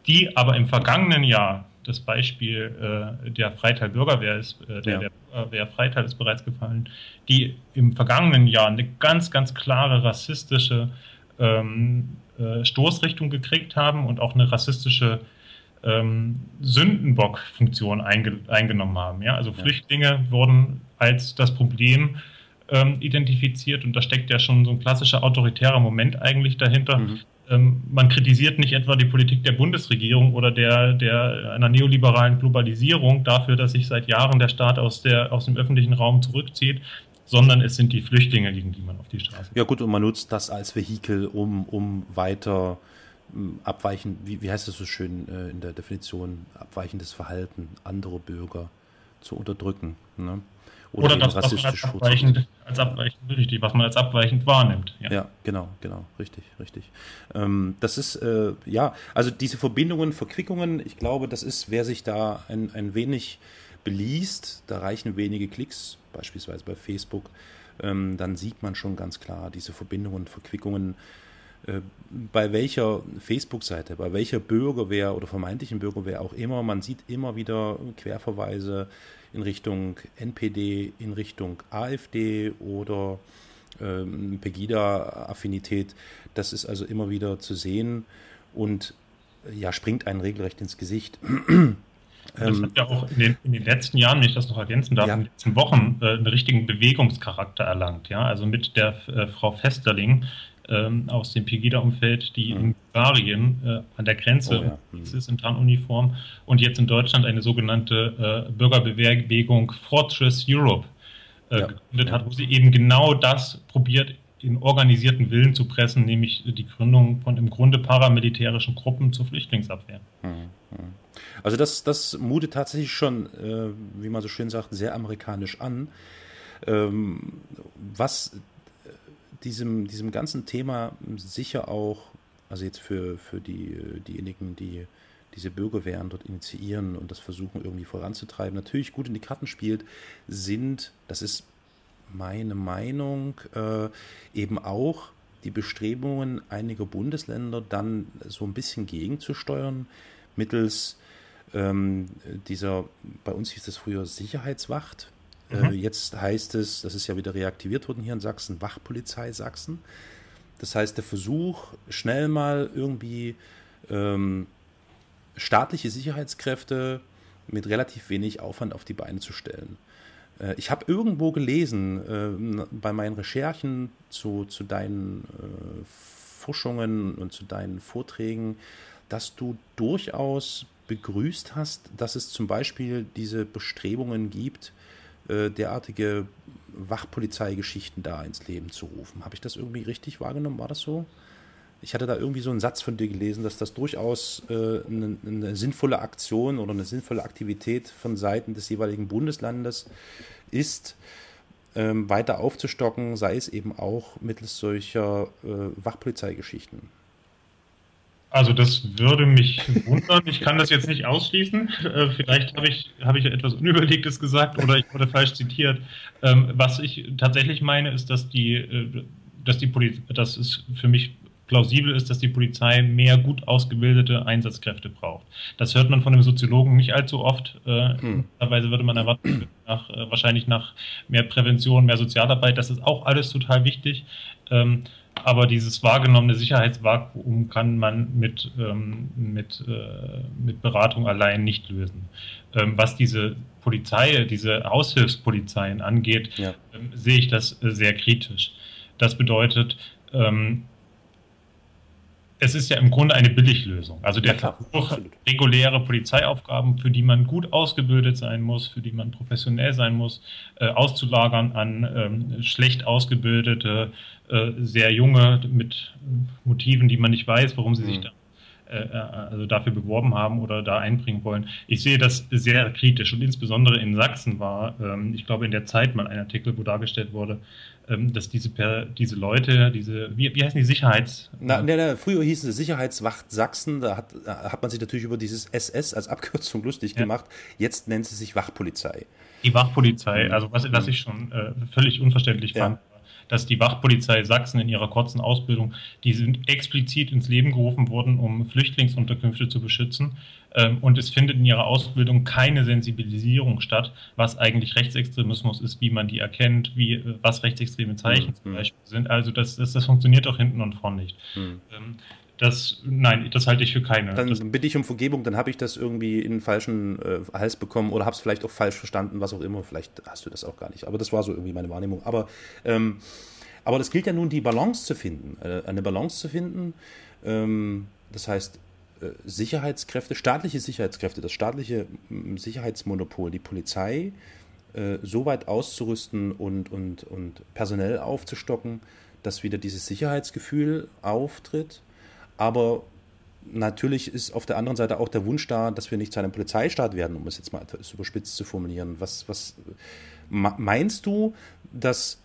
die aber im vergangenen Jahr, das Beispiel äh, der Freital Bürgerwehr ist, äh, der, ja. der Bürgerwehr Freital ist bereits gefallen, die im vergangenen Jahr eine ganz, ganz klare rassistische ähm, äh, Stoßrichtung gekriegt haben und auch eine rassistische ähm, Sündenbock-Funktion einge eingenommen haben. Ja? Also Flüchtlinge wurden als das Problem ähm, identifiziert und da steckt ja schon so ein klassischer autoritärer Moment eigentlich dahinter. Mhm. Ähm, man kritisiert nicht etwa die Politik der Bundesregierung oder der, der einer neoliberalen Globalisierung dafür, dass sich seit Jahren der Staat aus, der, aus dem öffentlichen Raum zurückzieht, sondern es sind die Flüchtlinge, gegen die man auf die Straße Ja gut, und man nutzt das als Vehikel, um, um weiter hm, abweichen, wie, wie heißt das so schön äh, in der Definition, abweichendes Verhalten anderer Bürger zu unterdrücken. Ne? Oder, oder das, was man als abweichend, als abweichend, richtig, was man als abweichend wahrnimmt. Ja, ja genau, genau, richtig, richtig. Ähm, das ist, äh, ja, also diese Verbindungen, Verquickungen, ich glaube, das ist, wer sich da ein, ein wenig beliest, da reichen wenige Klicks, beispielsweise bei Facebook, ähm, dann sieht man schon ganz klar diese Verbindungen, Verquickungen, äh, bei welcher Facebook-Seite, bei welcher Bürgerwehr oder vermeintlichen Bürgerwehr auch immer, man sieht immer wieder Querverweise in Richtung NPD, in Richtung AfD oder ähm, Pegida-Affinität. Das ist also immer wieder zu sehen und ja, springt einen regelrecht ins Gesicht. [CLEARS THROAT] Das hat ja auch in den, in den, letzten Jahren, wenn ich das noch ergänzen darf, ja. in den letzten Wochen äh, einen richtigen Bewegungscharakter erlangt. Ja? Also mit der äh, Frau Festerling, ähm, aus dem Pegida-Umfeld, die mhm. in Bulgarien äh, an der Grenze oh, ja. mhm. ist in Tarnuniform und jetzt in Deutschland eine sogenannte äh, Bürgerbewegung Fortress Europe äh, ja. gegründet hat, wo sie eben genau das probiert den organisierten Willen zu pressen, nämlich die Gründung von im Grunde paramilitärischen Gruppen zur Flüchtlingsabwehr. Hm, hm. Also das, das mutet tatsächlich schon, äh, wie man so schön sagt, sehr amerikanisch an. Ähm, was diesem, diesem ganzen Thema sicher auch, also jetzt für, für die, diejenigen, die diese Bürgerwehren dort initiieren und das versuchen irgendwie voranzutreiben, natürlich gut in die Karten spielt, sind, das ist meine Meinung, äh, eben auch die Bestrebungen einiger Bundesländer dann so ein bisschen gegenzusteuern, mittels ähm, dieser, bei uns hieß es früher Sicherheitswacht, mhm. Äh, jetzt heißt es, das ist ja wieder reaktiviert worden hier in Sachsen, Wachpolizei Sachsen. Das heißt, der Versuch, schnell mal irgendwie ähm, staatliche Sicherheitskräfte mit relativ wenig Aufwand auf die Beine zu stellen. Äh, ich habe irgendwo gelesen, äh, bei meinen Recherchen zu, zu deinen äh, Forschungen und zu deinen Vorträgen, dass du durchaus begrüßt hast, dass es zum Beispiel diese Bestrebungen gibt, äh, derartige Wachpolizeigeschichten da ins Leben zu rufen. Habe ich das irgendwie richtig wahrgenommen? War das so? Ich hatte da irgendwie so einen Satz von dir gelesen, dass das durchaus äh, eine, eine, sinnvolle Aktion oder eine sinnvolle Aktivität von Seiten des jeweiligen Bundeslandes ist, ähm, weiter aufzustocken, sei es eben auch mittels solcher äh, Wachpolizeigeschichten. Also das würde mich wundern. Ich kann das jetzt nicht ausschließen. Äh, vielleicht habe ich, habe ich etwas Unüberlegtes gesagt oder ich wurde falsch zitiert. Ähm, was ich tatsächlich meine, ist, dass die, äh, dass die Polizei, dass es für mich plausibel ist, dass die Polizei mehr gut ausgebildete Einsatzkräfte braucht. Das hört man von einem Soziologen nicht allzu oft. Äh, hm. würde man erwarten, nach, äh, wahrscheinlich nach mehr Prävention, mehr Sozialarbeit. Das ist auch alles total wichtig. Ähm, aber dieses wahrgenommene Sicherheitsvakuum kann man mit, ähm, mit, äh, mit Beratung allein nicht lösen. Ähm, was diese Polizei, diese Aushilfspolizeien angeht, ja. ähm, sehe ich das äh, sehr kritisch. Das bedeutet, ähm, es ist ja im Grunde eine Billiglösung. Also der ja, Versuch, reguläre Polizeiaufgaben, für die man gut ausgebildet sein muss, für die man professionell sein muss, äh, auszulagern an ähm, schlecht ausgebildete, äh, sehr junge mit Motiven, die man nicht weiß, warum sie mhm. sich da äh, äh, also dafür beworben haben oder da einbringen wollen. Ich sehe das sehr kritisch und insbesondere in Sachsen war, ähm, ich glaube in der Zeit mal ein Artikel, wo dargestellt wurde, dass diese, diese Leute, diese, wie, wie heißen die Sicherheits... Na, na, na, früher hießen sie Sicherheitswacht Sachsen, da hat, hat man sich natürlich über dieses SS als Abkürzung [LAUGHS] lustig ja. gemacht. Jetzt nennt sie sich Wachpolizei. Die Wachpolizei, mhm. also was, was ich schon äh, völlig unverständlich fand. Ja dass die Wachpolizei Sachsen in ihrer kurzen Ausbildung, die sind explizit ins Leben gerufen worden, um Flüchtlingsunterkünfte zu beschützen. Ähm, und es findet in ihrer Ausbildung keine Sensibilisierung statt, was eigentlich Rechtsextremismus ist, wie man die erkennt, wie, äh, was rechtsextreme Zeichen mhm. zum Beispiel sind. Also das, das, das funktioniert auch hinten und vorn nicht. Mhm. Das, nein, das halte ich für keine. Dann das, bitte ich um Vergebung, dann habe ich das irgendwie in den falschen äh, Hals bekommen oder habe es vielleicht auch falsch verstanden, was auch immer. Vielleicht hast du das auch gar nicht. Aber das war so irgendwie meine Wahrnehmung. Aber, ähm, aber das gilt ja nun, die Balance zu finden. Äh, eine Balance zu finden. Ähm, das heißt, Sicherheitskräfte, staatliche Sicherheitskräfte, das staatliche Sicherheitsmonopol, die Polizei äh, so weit auszurüsten und, und, und personell aufzustocken, dass wieder dieses Sicherheitsgefühl auftritt aber natürlich ist auf der anderen Seite auch der Wunsch da, dass wir nicht zu einem Polizeistaat werden, um es jetzt mal etwas überspitzt zu formulieren. Was, was meinst du, dass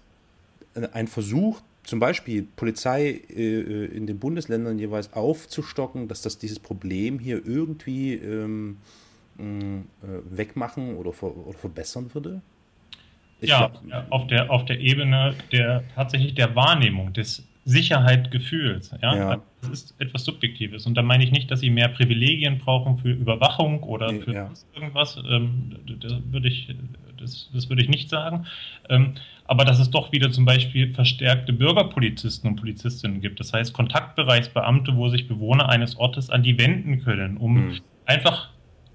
ein Versuch, zum Beispiel Polizei äh, in den Bundesländern jeweils aufzustocken, dass das dieses Problem hier irgendwie ähm, äh, wegmachen oder, ver oder verbessern würde? Ich ja, glaub, auf der, auf der Ebene der tatsächlich der Wahrnehmung des Sicherheitgefühls. Ja? ja. Das ist etwas Subjektives. Und da meine ich nicht, dass sie mehr Privilegien brauchen für Überwachung oder für ja. irgendwas. Ähm, das, würde ich, das, das, würde ich nicht sagen. Ähm, aber dass es doch wieder zum Beispiel verstärkte Bürgerpolizisten und Polizistinnen gibt. Das heißt Kontaktbereichsbeamte, wo sich Bewohner eines Ortes an die wenden können, um mhm. einfach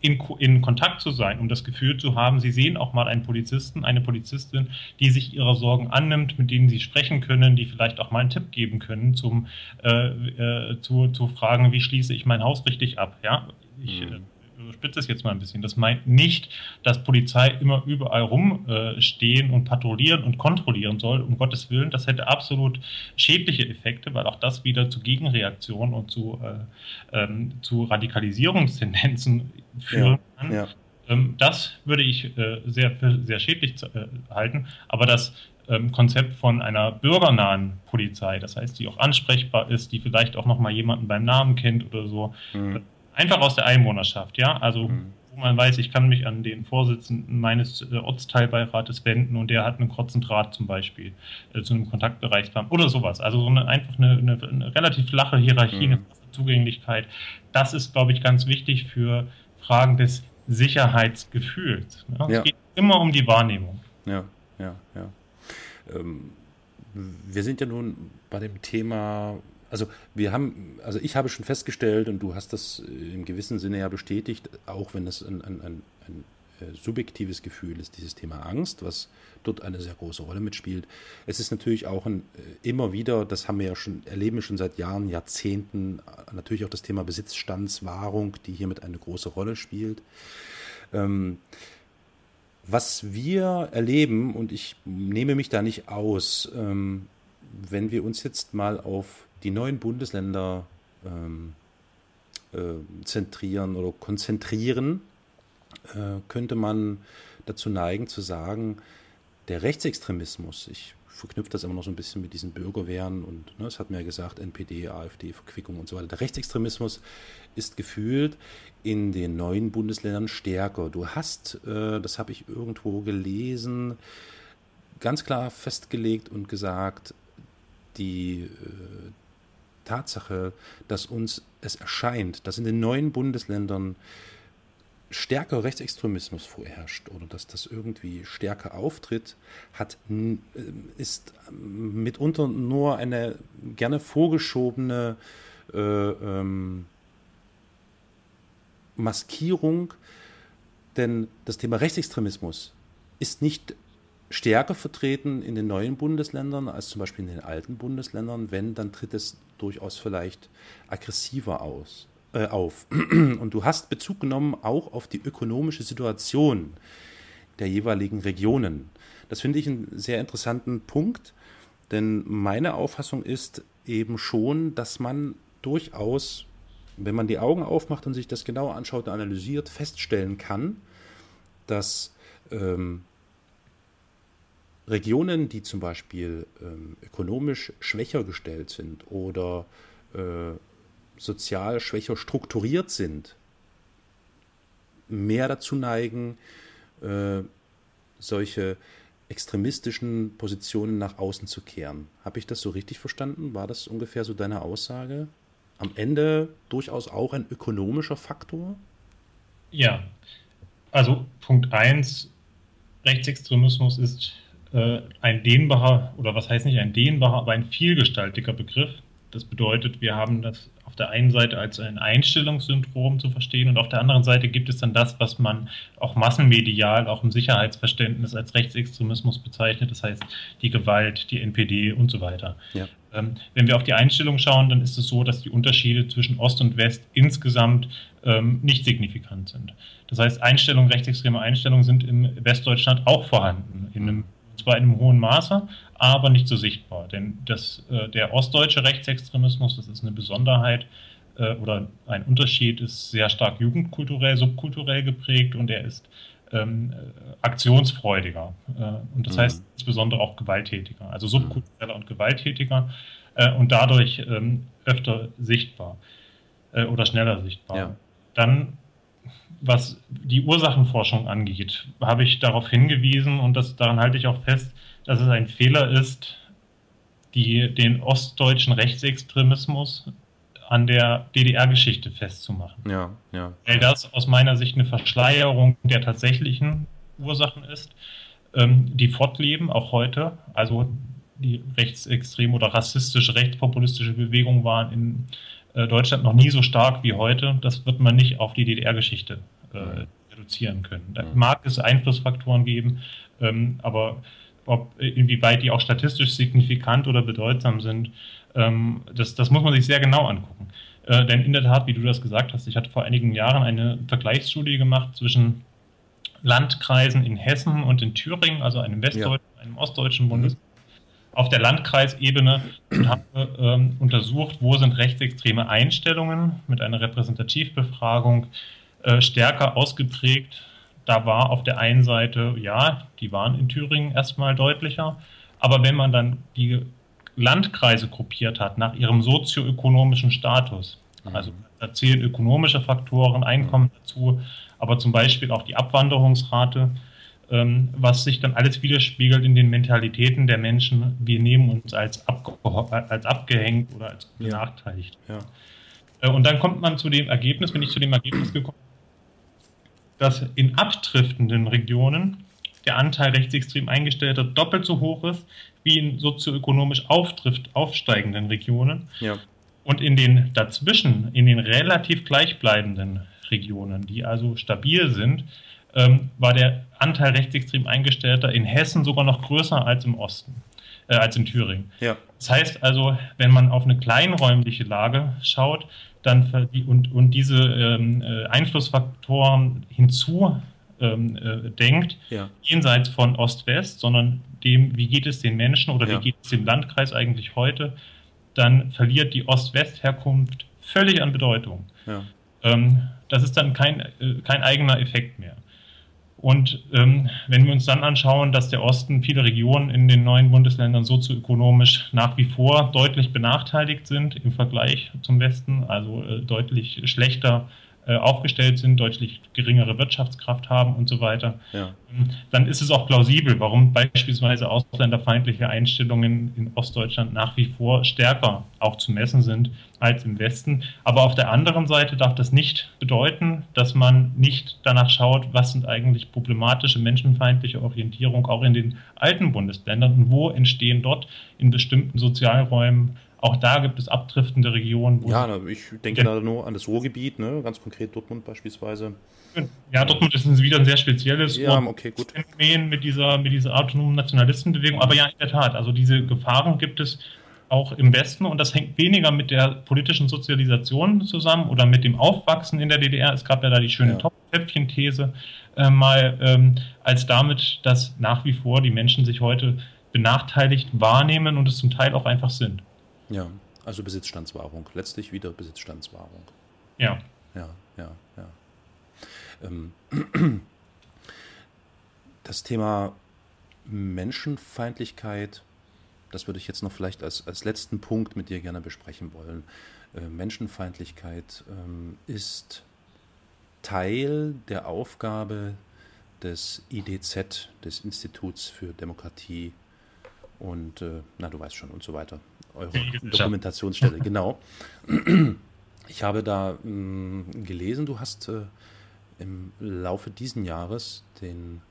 in, in Kontakt zu sein, um das Gefühl zu haben, sie sehen auch mal einen Polizisten, eine Polizistin, die sich ihrer Sorgen annimmt, mit denen sie sprechen können, die vielleicht auch mal einen Tipp geben können, zum, äh, äh, zu, zu fragen, wie schließe ich mein Haus richtig ab. Ja? Ich, mhm. Überspitze es jetzt mal ein bisschen. Das meint nicht, dass Polizei immer überall rumstehen äh, und patrouillieren und kontrollieren soll, um Gottes Willen. Das hätte absolut schädliche Effekte, weil auch das wieder zu Gegenreaktionen und zu, äh, ähm, zu Radikalisierungstendenzen führen ja, kann. Ja. Ähm, das würde ich äh, sehr, sehr schädlich äh, halten. Aber das ähm, Konzept von einer bürgernahen Polizei, das heißt, die auch ansprechbar ist, die vielleicht auch nochmal jemanden beim Namen kennt oder so, mhm. Einfach aus der Einwohnerschaft, ja, also mhm. wo man weiß, ich kann mich an den Vorsitzenden meines äh, Ortsteilbeirates wenden und der hat einen kurzen Draht zum Beispiel äh, zu einem Kontaktbereichsplan oder sowas. Also so eine, einfach eine, eine, eine relativ flache Hierarchie, mhm. eine Zugänglichkeit. Das ist, glaube ich, ganz wichtig für Fragen des Sicherheitsgefühls. Ja? Ja. Es geht immer um die Wahrnehmung. Ja, ja, ja. Ähm, wir sind ja nun bei dem Thema, also wir haben, also ich habe schon festgestellt und du hast das im gewissen Sinne ja bestätigt, auch wenn es ein, ein, ein, ein äh, subjektives Gefühl ist, dieses Thema Angst, was dort eine sehr große Rolle mitspielt. Es ist natürlich auch ein, äh, immer wieder, das haben wir ja schon, erleben wir schon seit Jahren, Jahrzehnten, natürlich auch das Thema Besitzstandswahrung, die hier mit eine große Rolle spielt. Ähm, was wir erleben, und ich nehme mich da nicht aus, ähm, wenn wir uns jetzt mal auf die neuen Bundesländer ähm, äh, zentrieren oder konzentrieren, äh, könnte man dazu neigen zu sagen, der Rechtsextremismus, ich verknüpft das immer noch so ein bisschen mit diesen Bürgerwehren und ne, es hat mir ja gesagt, NPD, AfD, Verquickung und so weiter. Der Rechtsextremismus ist gefühlt in den neuen Bundesländern stärker. Du hast, äh, das habe ich irgendwo gelesen, ganz klar festgelegt und gesagt, die äh, Tatsache, dass uns es erscheint, dass in den neuen Bundesländern stärker Rechtsextremismus vorherrscht oder dass das irgendwie stärker auftritt, hat, äh, ist mitunter nur eine gerne vorgeschobene äh, ähm, Maskierung, denn das Thema Rechtsextremismus ist nicht stärker vertreten in den neuen Bundesländern als zum Beispiel in den alten Bundesländern. Wenn, dann tritt es durchaus vielleicht aggressiver aus äh, auf. [CLEARS THROAT] Und du hast Bezug genommen auch auf die ökonomische Situation der jeweiligen Regionen. Das finde ich einen sehr interessanten Punkt, denn meine Auffassung ist eben schon, dass man durchaus, wenn man die Augen aufmacht und sich das genauer anschaut und analysiert, feststellen kann, dass ähm, Regionen, die zum Beispiel ähm, ökonomisch schwächer gestellt sind oder äh, sozial schwächer strukturiert sind, mehr dazu neigen, äh, solche extremistischen Positionen nach außen zu kehren. Habe ich das so richtig verstanden? War das ungefähr so deine Aussage? Am Ende durchaus auch ein ökonomischer Faktor? Ja, also Punkt 1, Rechtsextremismus ist äh, ein dehnbarer, oder was heißt nicht ein dehnbarer, aber ein vielgestaltiger Begriff. Das bedeutet, wir haben das auf der einen Seite als ein Einstellungssyndrom zu verstehen und auf der anderen Seite gibt es dann das, was man auch massenmedial, auch im Sicherheitsverständnis als Rechtsextremismus bezeichnet, das heißt die Gewalt, die NPD und so weiter. Ja. Ähm, wenn wir auf die Einstellung schauen, dann ist es so, dass die Unterschiede zwischen Ost und West insgesamt ähm, nicht signifikant sind. Das heißt, Einstellungen, rechtsextreme Einstellungen sind im Westdeutschland auch vorhanden, in einem zwar in einem hohen Maße, aber nicht so sichtbar. Denn das, äh, der ostdeutsche Rechtsextremismus, das ist eine Besonderheit äh, oder ein Unterschied, ist sehr stark jugendkulturell, subkulturell geprägt und er ist ähm, äh, aktionsfreudiger. Äh, und das mhm. heißt insbesondere auch gewalttätiger, also subkultureller und gewalttätiger äh, und dadurch ähm, öfter sichtbar äh, oder schneller sichtbar. Ja. Dann was die Ursachenforschung angeht, habe ich darauf hingewiesen und das, daran halte ich auch fest, dass es ein Fehler ist, die, den ostdeutschen Rechtsextremismus an der DDR-Geschichte festzumachen. Ja, ja. Weil das aus meiner Sicht eine Verschleierung der tatsächlichen Ursachen ist, ähm, die fortleben, auch heute. Also die rechtsextreme oder rassistische, rechtspopulistische Bewegungen waren in äh, Deutschland noch nie so stark wie heute. Das wird man nicht auf die DDR-Geschichte äh, reduzieren können. Da mag es Einflussfaktoren geben, ähm, aber ob inwieweit die auch statistisch signifikant oder bedeutsam sind, ähm, das, das muss man sich sehr genau angucken. Äh, denn in der Tat, wie du das gesagt hast, ich hatte vor einigen Jahren eine Vergleichsstudie gemacht zwischen Landkreisen in Hessen und in Thüringen, also einem westdeutschen, ja. einem ostdeutschen Bundesland, auf der Landkreisebene und habe ähm, untersucht, wo sind rechtsextreme Einstellungen mit einer Repräsentativbefragung äh, stärker ausgeprägt. Da war auf der einen Seite, ja, die waren in Thüringen erstmal deutlicher, aber wenn man dann die Landkreise gruppiert hat nach ihrem sozioökonomischen Status, mhm. also da zählen ökonomische Faktoren, Einkommen dazu, aber zum Beispiel auch die Abwanderungsrate, ähm, was sich dann alles widerspiegelt in den Mentalitäten der Menschen. Wir nehmen uns als, abge als abgehängt oder als benachteiligt. Ja. Ja. Äh, und dann kommt man zu dem Ergebnis, bin ich zu dem Ergebnis gekommen, dass in abdriftenden Regionen der Anteil rechtsextrem eingestellter doppelt so hoch ist wie in sozioökonomisch aufdrift, aufsteigenden Regionen. Ja. Und in den dazwischen, in den relativ gleichbleibenden Regionen, die also stabil sind, ähm, war der Anteil rechtsextrem Eingestellter in Hessen sogar noch größer als im Osten, äh, als in Thüringen. Ja. Das heißt also, wenn man auf eine kleinräumliche Lage schaut, dann und, und diese ähm, äh, Einflussfaktoren hinzu ähm, äh, denkt, ja. jenseits von Ost-West, sondern dem, wie geht es den Menschen oder ja. wie geht es dem Landkreis eigentlich heute, dann verliert die Ost-West-Herkunft völlig an Bedeutung. Ja. Ähm, das ist dann kein, äh, kein eigener Effekt mehr. Und ähm, wenn wir uns dann anschauen, dass der Osten, viele Regionen in den neuen Bundesländern sozioökonomisch nach wie vor deutlich benachteiligt sind im Vergleich zum Westen, also äh, deutlich schlechter aufgestellt sind, deutlich geringere Wirtschaftskraft haben und so weiter, ja. Ähm, dann ist es auch plausibel, warum beispielsweise ausländerfeindliche Einstellungen in Ostdeutschland nach wie vor stärker auch zu messen sind als im Westen. Aber auf der anderen Seite darf das nicht bedeuten, dass man nicht danach schaut, was sind eigentlich problematische menschenfeindliche Orientierung auch in den alten Bundesländern und wo entstehen dort in bestimmten Sozialräumen auch da gibt es abdriftende Regionen. ja, ich denke da nur an das Ruhrgebiet, ne? ganz konkret Dortmund beispielsweise. Ja, Dortmund ist wieder ein sehr spezielles ja, okay, gut. Phänomen mit dieser, mit dieser autonomen Nationalistenbewegung. Aber ja, in der Tat, also diese Gefahren gibt es auch im Westen und das hängt weniger mit der politischen Sozialisation zusammen oder mit dem Aufwachsen in der DDR. Es gab ja da die schöne ja. Topfhäppchen-These äh, mal, ähm, als damit, dass nach wie vor die Menschen sich heute benachteiligt wahrnehmen und es zum Teil auch einfach sind. Ja, also Besitzstandswahrung. Letztlich wieder Besitzstandswahrung. Ja. Ja, ja, ja. Ähm, [CLEARS THROAT] das Thema Menschenfeindlichkeit, das würde ich jetzt noch vielleicht als, als letzten Punkt mit dir gerne besprechen wollen. Äh, Menschenfeindlichkeit ähm, ist Teil der Aufgabe des IDZ, des Instituts für Demokratie und, äh, na, du weißt schon, und so weiter eure [LAUGHS] Dokumentationsstelle, genau. [CLEARS THROAT] Ich habe da mh, mm, gelesen, du hast äh, im Laufe dieses Jahres den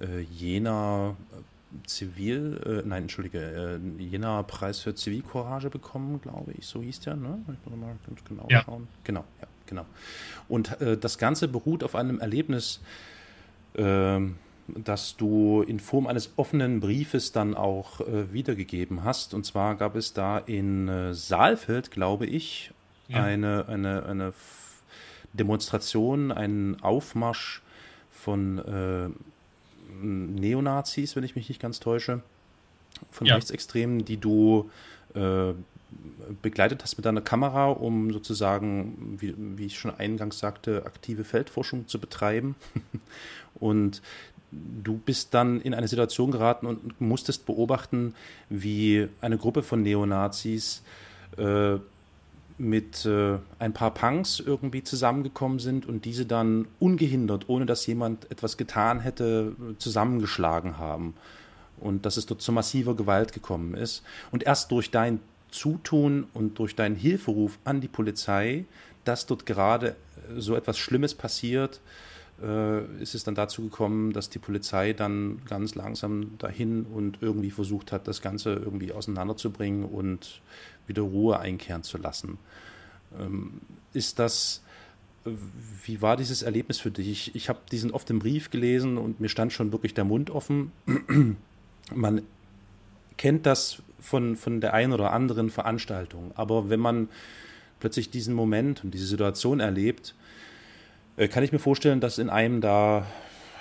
äh, Jena äh, Zivil, äh, nein, entschuldige, äh, Jena Preis für Zivilcourage bekommen, glaube ich, so hieß der, ne? Ich muss mal ganz genau ja. schauen. Genau, ja, genau. Und äh, das Ganze beruht auf einem Erlebnis, ähm, das du in Form eines offenen Briefes dann auch äh, wiedergegeben hast. Und zwar gab es da in äh, Saalfeld, glaube ich, ja. eine, eine, eine Demonstration, einen Aufmarsch von äh, Neonazis, wenn ich mich nicht ganz täusche, von ja. Rechtsextremen, die du äh, begleitet hast mit deiner Kamera, um sozusagen, wie, wie, ich schon eingangs sagte, aktive Feldforschung zu betreiben. [LAUGHS] Und du bist dann in eine Situation geraten und musstest beobachten, wie eine Gruppe von Neonazis äh, mit äh, ein paar Punks irgendwie zusammengekommen sind und diese dann ungehindert, ohne dass jemand etwas getan hätte, zusammengeschlagen haben. Und dass es dort zu massiver Gewalt gekommen ist. Und erst durch dein Zutun und durch deinen Hilferuf an die Polizei, dass dort gerade so etwas Schlimmes passiert, äh, ist es dann dazu gekommen, dass die Polizei dann ganz langsam dahin und irgendwie versucht hat, das Ganze irgendwie auseinanderzubringen und wieder Ruhe einkehren zu lassen. Ähm, ist das, wie war dieses Erlebnis für dich? Ich, ich habe diesen oft im Brief gelesen und mir stand schon wirklich der Mund offen. [CLEARS THROAT] man kennt das von, von der einen oder anderen Veranstaltung, aber wenn man plötzlich diesen Moment und diese Situation erlebt, äh, kann ich mir vorstellen, dass in einem da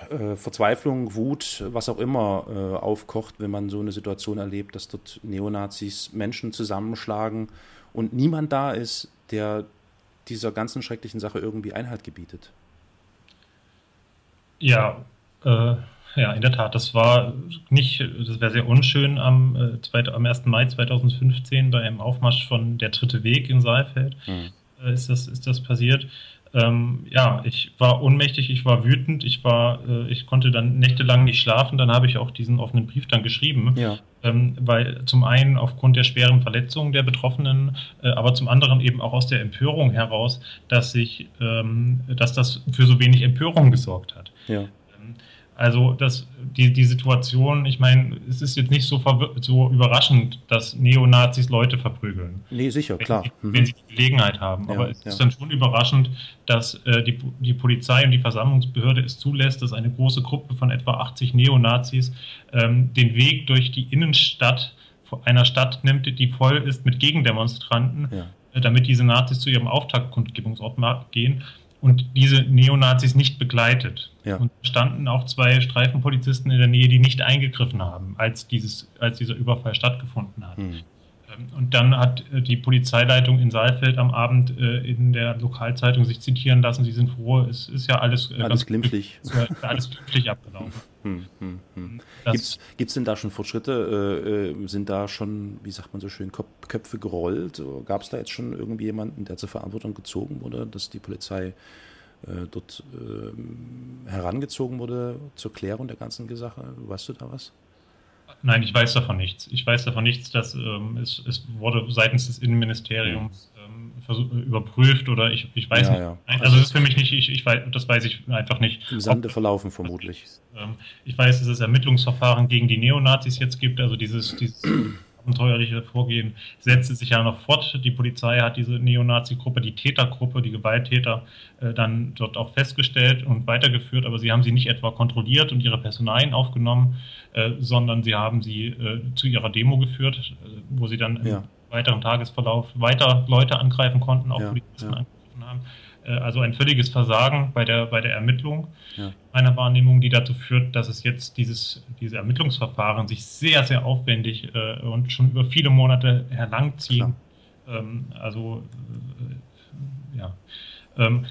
äh, Verzweiflung, Wut, was auch immer äh, aufkocht, wenn man so eine Situation erlebt, dass dort Neonazis Menschen zusammenschlagen und niemand da ist, der dieser ganzen schrecklichen Sache irgendwie Einhalt gebietet. Ja, äh, ja, in der Tat. Das war nicht, das wäre sehr unschön am, äh, zweit, am 1. Mai 2015 bei einem Aufmarsch von der Dritte Weg in Saalfeld. Mhm. Äh, ist, das, ist das passiert? Ähm, ja, ich war ohnmächtig, ich war wütend, ich war, äh, ich konnte dann nächtelang nicht schlafen. Dann habe ich auch diesen offenen Brief dann geschrieben, ja. ähm, weil zum einen aufgrund der schweren Verletzungen der Betroffenen, äh, aber zum anderen eben auch aus der Empörung heraus, dass sich, ähm, dass das für so wenig Empörung gesorgt hat. Ja. Also das, die, die Situation, ich meine, es ist jetzt nicht so, so überraschend, dass Neonazis Leute verprügeln. Nee, sicher, wenn klar. Sie, mhm. Wenn sie die Gelegenheit haben. Ja, Aber es ja. ist dann schon überraschend, dass äh, die, die Polizei und die Versammlungsbehörde es zulässt, dass eine große Gruppe von etwa 80 Neonazis ähm, den Weg durch die Innenstadt einer Stadt nimmt, die voll ist mit Gegendemonstranten, ja. äh, damit diese Nazis zu ihrem Auftaktkundgebungsort gehen und diese Neonazis nicht begleitet. Ja. Und standen auch zwei Streifenpolizisten in der Nähe, die nicht eingegriffen haben, als, dieses, als dieser Überfall stattgefunden hat. Hm. Und dann hat äh, die Polizeileitung in Saalfeld am Abend äh, in der Lokalzeitung sich zitieren lassen, sie sind froh, es ist ja alles, äh, alles glimpflich. [LAUGHS] alles glimpflich abgelaufen. Hm, hm, hm. Gibt es denn da schon Fortschritte? Äh, sind da schon, wie sagt man so schön, Köpfe gerollt? Gab es da jetzt schon irgendwie jemanden, der zur Verantwortung gezogen wurde, dass die Polizei äh, dort äh, herangezogen wurde zur Klärung der ganzen Sache? Weißt du da was? Nein, ich weiß davon nichts. Ich weiß davon nichts, dass ähm, es, es, wurde seitens des Innenministeriums ähm, versuch, überprüft oder ich, ich weiß ja, nicht. Ja. Also, also das ist für mich nicht, ich, ich weiß, das weiß ich einfach nicht. Im Sande Ob, verlaufen vermutlich. Ähm, ich weiß, dass es Ermittlungsverfahren gegen die Neonazis jetzt gibt, also dieses, dieses [CLEARS THROAT] abenteuerliche Vorgehen setzte sich ja noch fort. Die Polizei hat diese Neonazi-Gruppe, die Tätergruppe, die Gewalttäter äh, dann dort auch festgestellt und weitergeführt, aber sie haben sie nicht etwa kontrolliert und ihre Personalien aufgenommen, äh, sondern sie haben sie äh, zu ihrer Demo geführt, wo sie dann ja. im weiteren Tagesverlauf weiter Leute angreifen konnten, auch ja, Polizisten ja. angegriffen haben. Äh, also ein völliges Versagen bei der, bei der Ermittlung ja. meiner Wahrnehmung, die dazu führt, dass es jetzt dieses, diese Ermittlungsverfahren sich sehr, sehr aufwendig äh, und schon über viele Monate herlangziehen. Ähm, also, äh, ja. Ähm,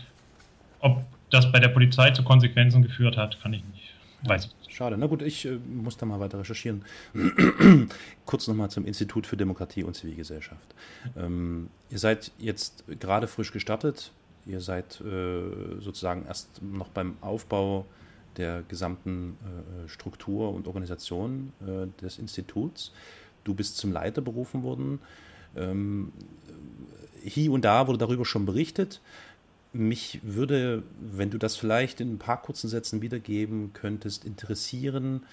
ob das bei der Polizei zu Konsequenzen geführt hat, kann ich nicht. Weiß ich nicht. Schade. Na gut, ich äh, muss da mal weiter recherchieren. [CLEARS THROAT] Kurz nochmal zum Institut für Demokratie und Zivilgesellschaft. Ähm, ihr seid jetzt gerade frisch gestartet. Ihr seid äh, sozusagen erst noch beim Aufbau der gesamten äh, Struktur und Organisation äh, des Instituts. Du bist zum Leiter berufen worden. Ähm, hier und da wurde darüber schon berichtet. Mich würde, wenn du das vielleicht in ein paar kurzen Sätzen wiedergeben könntest, interessieren,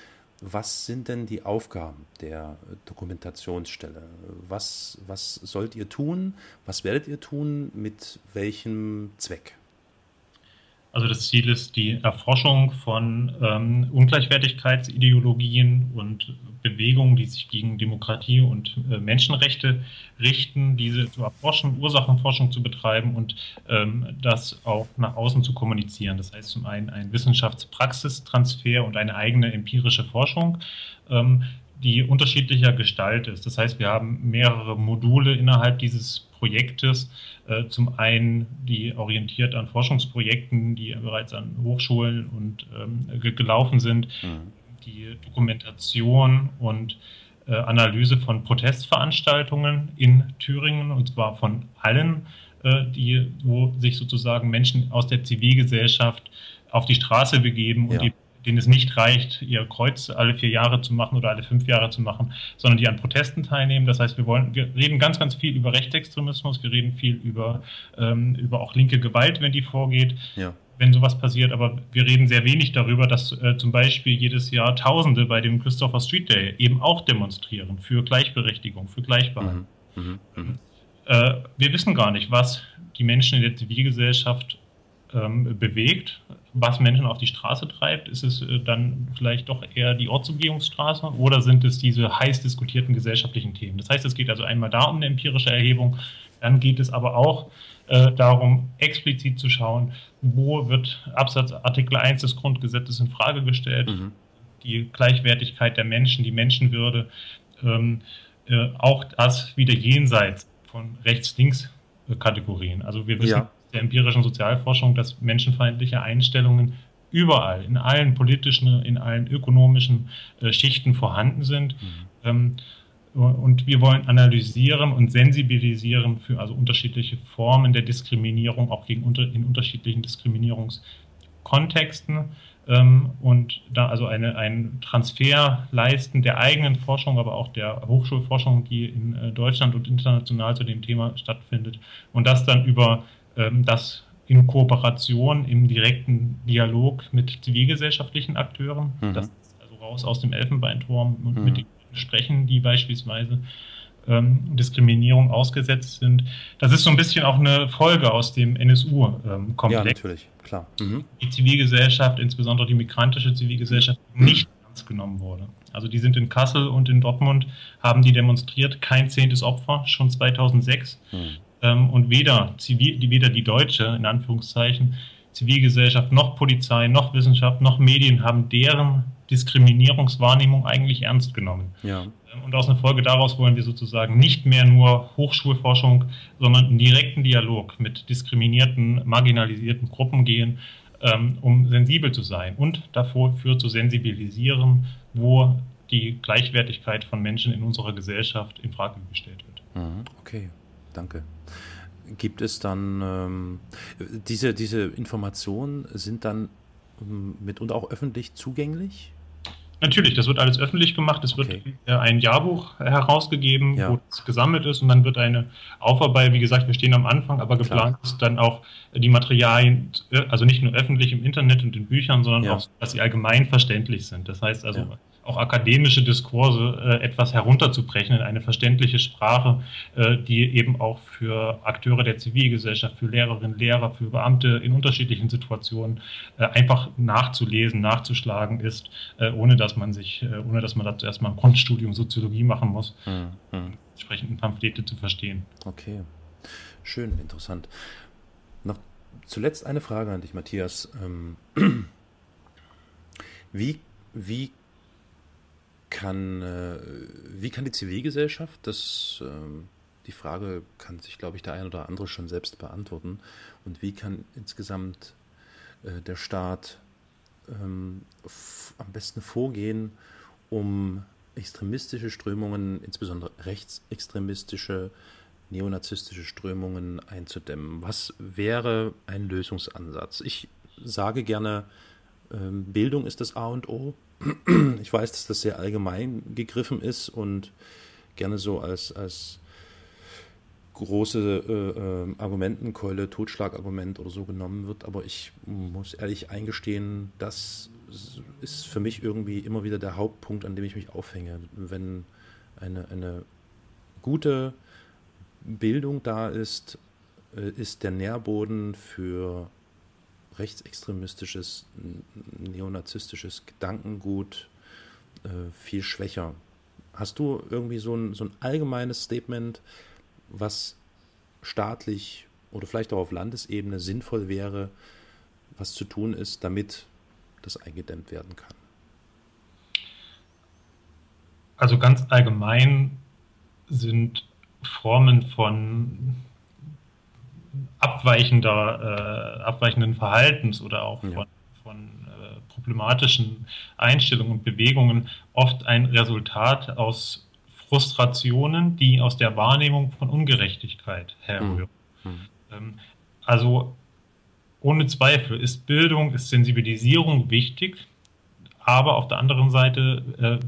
was sind denn die Aufgaben der Dokumentationsstelle? Was, was sollt ihr tun? Was werdet ihr tun? Mit welchem Zweck? Also das Ziel ist die Erforschung von ähm, Ungleichwertigkeitsideologien und Bewegungen, die sich gegen Demokratie und äh, Menschenrechte richten, diese zu erforschen, Ursachenforschung zu betreiben und ähm, das auch nach außen zu kommunizieren. Das heißt zum einen ein Wissenschaftspraxistransfer und eine eigene empirische Forschung. Ähm, die unterschiedlicher Gestalt ist. Das heißt, wir haben mehrere Module innerhalb dieses Projektes. Äh, zum einen die orientiert an Forschungsprojekten, die bereits an Hochschulen und ähm, gelaufen sind, mhm. die Dokumentation und äh, Analyse von Protestveranstaltungen in Thüringen, und zwar von allen, äh, die, wo sich sozusagen Menschen aus der Zivilgesellschaft auf die Straße begeben und ja. die denen es nicht reicht, ihr Kreuz alle vier Jahre zu machen oder alle fünf Jahre zu machen, sondern die an Protesten teilnehmen. Das heißt, wir wollen, wir reden ganz, ganz viel über Rechtsextremismus, wir reden viel über, ähm, über auch linke Gewalt, wenn die vorgeht. Ja. Wenn sowas passiert, aber wir reden sehr wenig darüber, dass äh, zum Beispiel jedes Jahr Tausende bei dem Christopher Street Day eben auch demonstrieren für Gleichberechtigung, für Gleichbehandlung. Mhm. Mhm. Äh, wir wissen gar nicht, was die Menschen in der Zivilgesellschaft ähm, bewegt, was Menschen auf die Straße treibt? Ist es äh, dann vielleicht doch eher die Ortsumgehungsstraße oder sind es diese heiß diskutierten gesellschaftlichen Themen? Das heißt, es geht also einmal da um eine empirische Erhebung, dann geht es aber auch äh, darum, explizit zu schauen, wo wird Absatz Artikel 1 des Grundgesetzes in Frage gestellt, mhm. die Gleichwertigkeit der Menschen, die Menschenwürde, ähm, äh, auch das wieder jenseits von Rechts-Links-Kategorien. Also wir wissen ja. Der empirischen Sozialforschung, dass menschenfeindliche Einstellungen überall, in allen politischen, in allen ökonomischen äh, Schichten vorhanden sind. Mhm. Ähm, und wir wollen analysieren und sensibilisieren für also unterschiedliche Formen der Diskriminierung, auch gegen unter, in unterschiedlichen Diskriminierungskontexten. Ähm, und da also eine, einen Transfer leisten der eigenen Forschung, aber auch der Hochschulforschung, die in äh, Deutschland und international zu dem Thema stattfindet. Und das dann über das in Kooperation, im direkten Dialog mit zivilgesellschaftlichen Akteuren. Mhm. Das ist also raus aus dem Elfenbeinturm und mhm. mit den sprechen, die beispielsweise ähm, Diskriminierung ausgesetzt sind. Das ist so ein bisschen auch eine Folge aus dem NSU-Komplex. Ähm, ja, natürlich, klar. Mhm. Die Zivilgesellschaft, insbesondere die migrantische Zivilgesellschaft, nicht ernst genommen wurde. Also die sind in Kassel und in Dortmund, haben die demonstriert, kein zehntes Opfer, schon 2006. Ähm, und weder, Zivil, weder die deutsche, in Anführungszeichen, Zivilgesellschaft, noch Polizei, noch Wissenschaft, noch Medien haben deren Diskriminierungswahrnehmung eigentlich ernst genommen. Ja. Und aus einer Folge daraus wollen wir sozusagen nicht mehr nur Hochschulforschung, sondern einen direkten Dialog mit diskriminierten, marginalisierten Gruppen gehen, ähm, um sensibel zu sein und dafür zu sensibilisieren, wo die Gleichwertigkeit von Menschen in unserer Gesellschaft in Frage gestellt wird. Mhm. Okay, danke. Gibt es dann ähm, diese, diese Informationen sind dann ähm, mitunter auch öffentlich zugänglich? Natürlich, das wird alles öffentlich gemacht. Es wird okay. ein Jahrbuch herausgegeben, ja. wo es gesammelt ist und dann wird eine Aufarbeitung, wie gesagt, wir stehen am Anfang, aber geplant Klar. ist dann auch die Materialien, äh, also nicht nur öffentlich im Internet und in Büchern, sondern ja. auch, dass sie allgemein verständlich sind. Das heißt also, ja auch akademische Diskurse äh, etwas herunterzubrechen in eine verständliche Sprache, äh, die eben auch für Akteure der Zivilgesellschaft, für Lehrerinnen, Lehrer, für Beamte in unterschiedlichen Situationen äh, einfach nachzulesen, nachzuschlagen ist, äh, ohne dass man sich, äh, ohne dass man dazu erstmal ein Grundstudium Soziologie machen muss, hm, hm. entsprechenden Pamphlete zu verstehen. Okay, schön, interessant. Noch zuletzt eine Frage an dich, Matthias. Ähm, [CLEARS THROAT] wie, wie kann, äh, wie kann die Zivilgesellschaft, das, äh, die Frage kann sich, glaube ich, der ein oder andere schon selbst beantworten. Und wie kann insgesamt äh, der Staat ähm, am besten vorgehen, um extremistische Strömungen, insbesondere rechtsextremistische, neonazistische Strömungen einzudämmen? Was wäre ein Lösungsansatz? Ich sage gerne, ähm, Bildung ist das A und O. Ich weiß, dass das sehr allgemein gegriffen ist und gerne so als, als große äh, äh, Argumentenkeule, Totschlagargument oder so genommen wird. Aber ich muss ehrlich eingestehen, das ist für mich irgendwie immer wieder der Hauptpunkt, an dem ich mich aufhänge. Wenn eine, eine gute Bildung da ist, äh, ist der Nährboden für rechtsextremistisches, neonazistisches Gedankengut äh, viel schwächer. Hast du irgendwie so ein, so ein allgemeines Statement, was staatlich oder vielleicht auch auf Landesebene sinnvoll wäre, was zu tun ist, damit das eingedämmt werden kann? Also ganz allgemein sind Formen von abweichender, äh, abweichenden Verhaltens oder auch ja. von, von äh, problematischen Einstellungen und Bewegungen oft ein Resultat aus Frustrationen, die aus der Wahrnehmung von Ungerechtigkeit herrühren. Mhm. Ähm, also ohne Zweifel ist Bildung, ist Sensibilisierung wichtig, aber auf der anderen Seite, äh,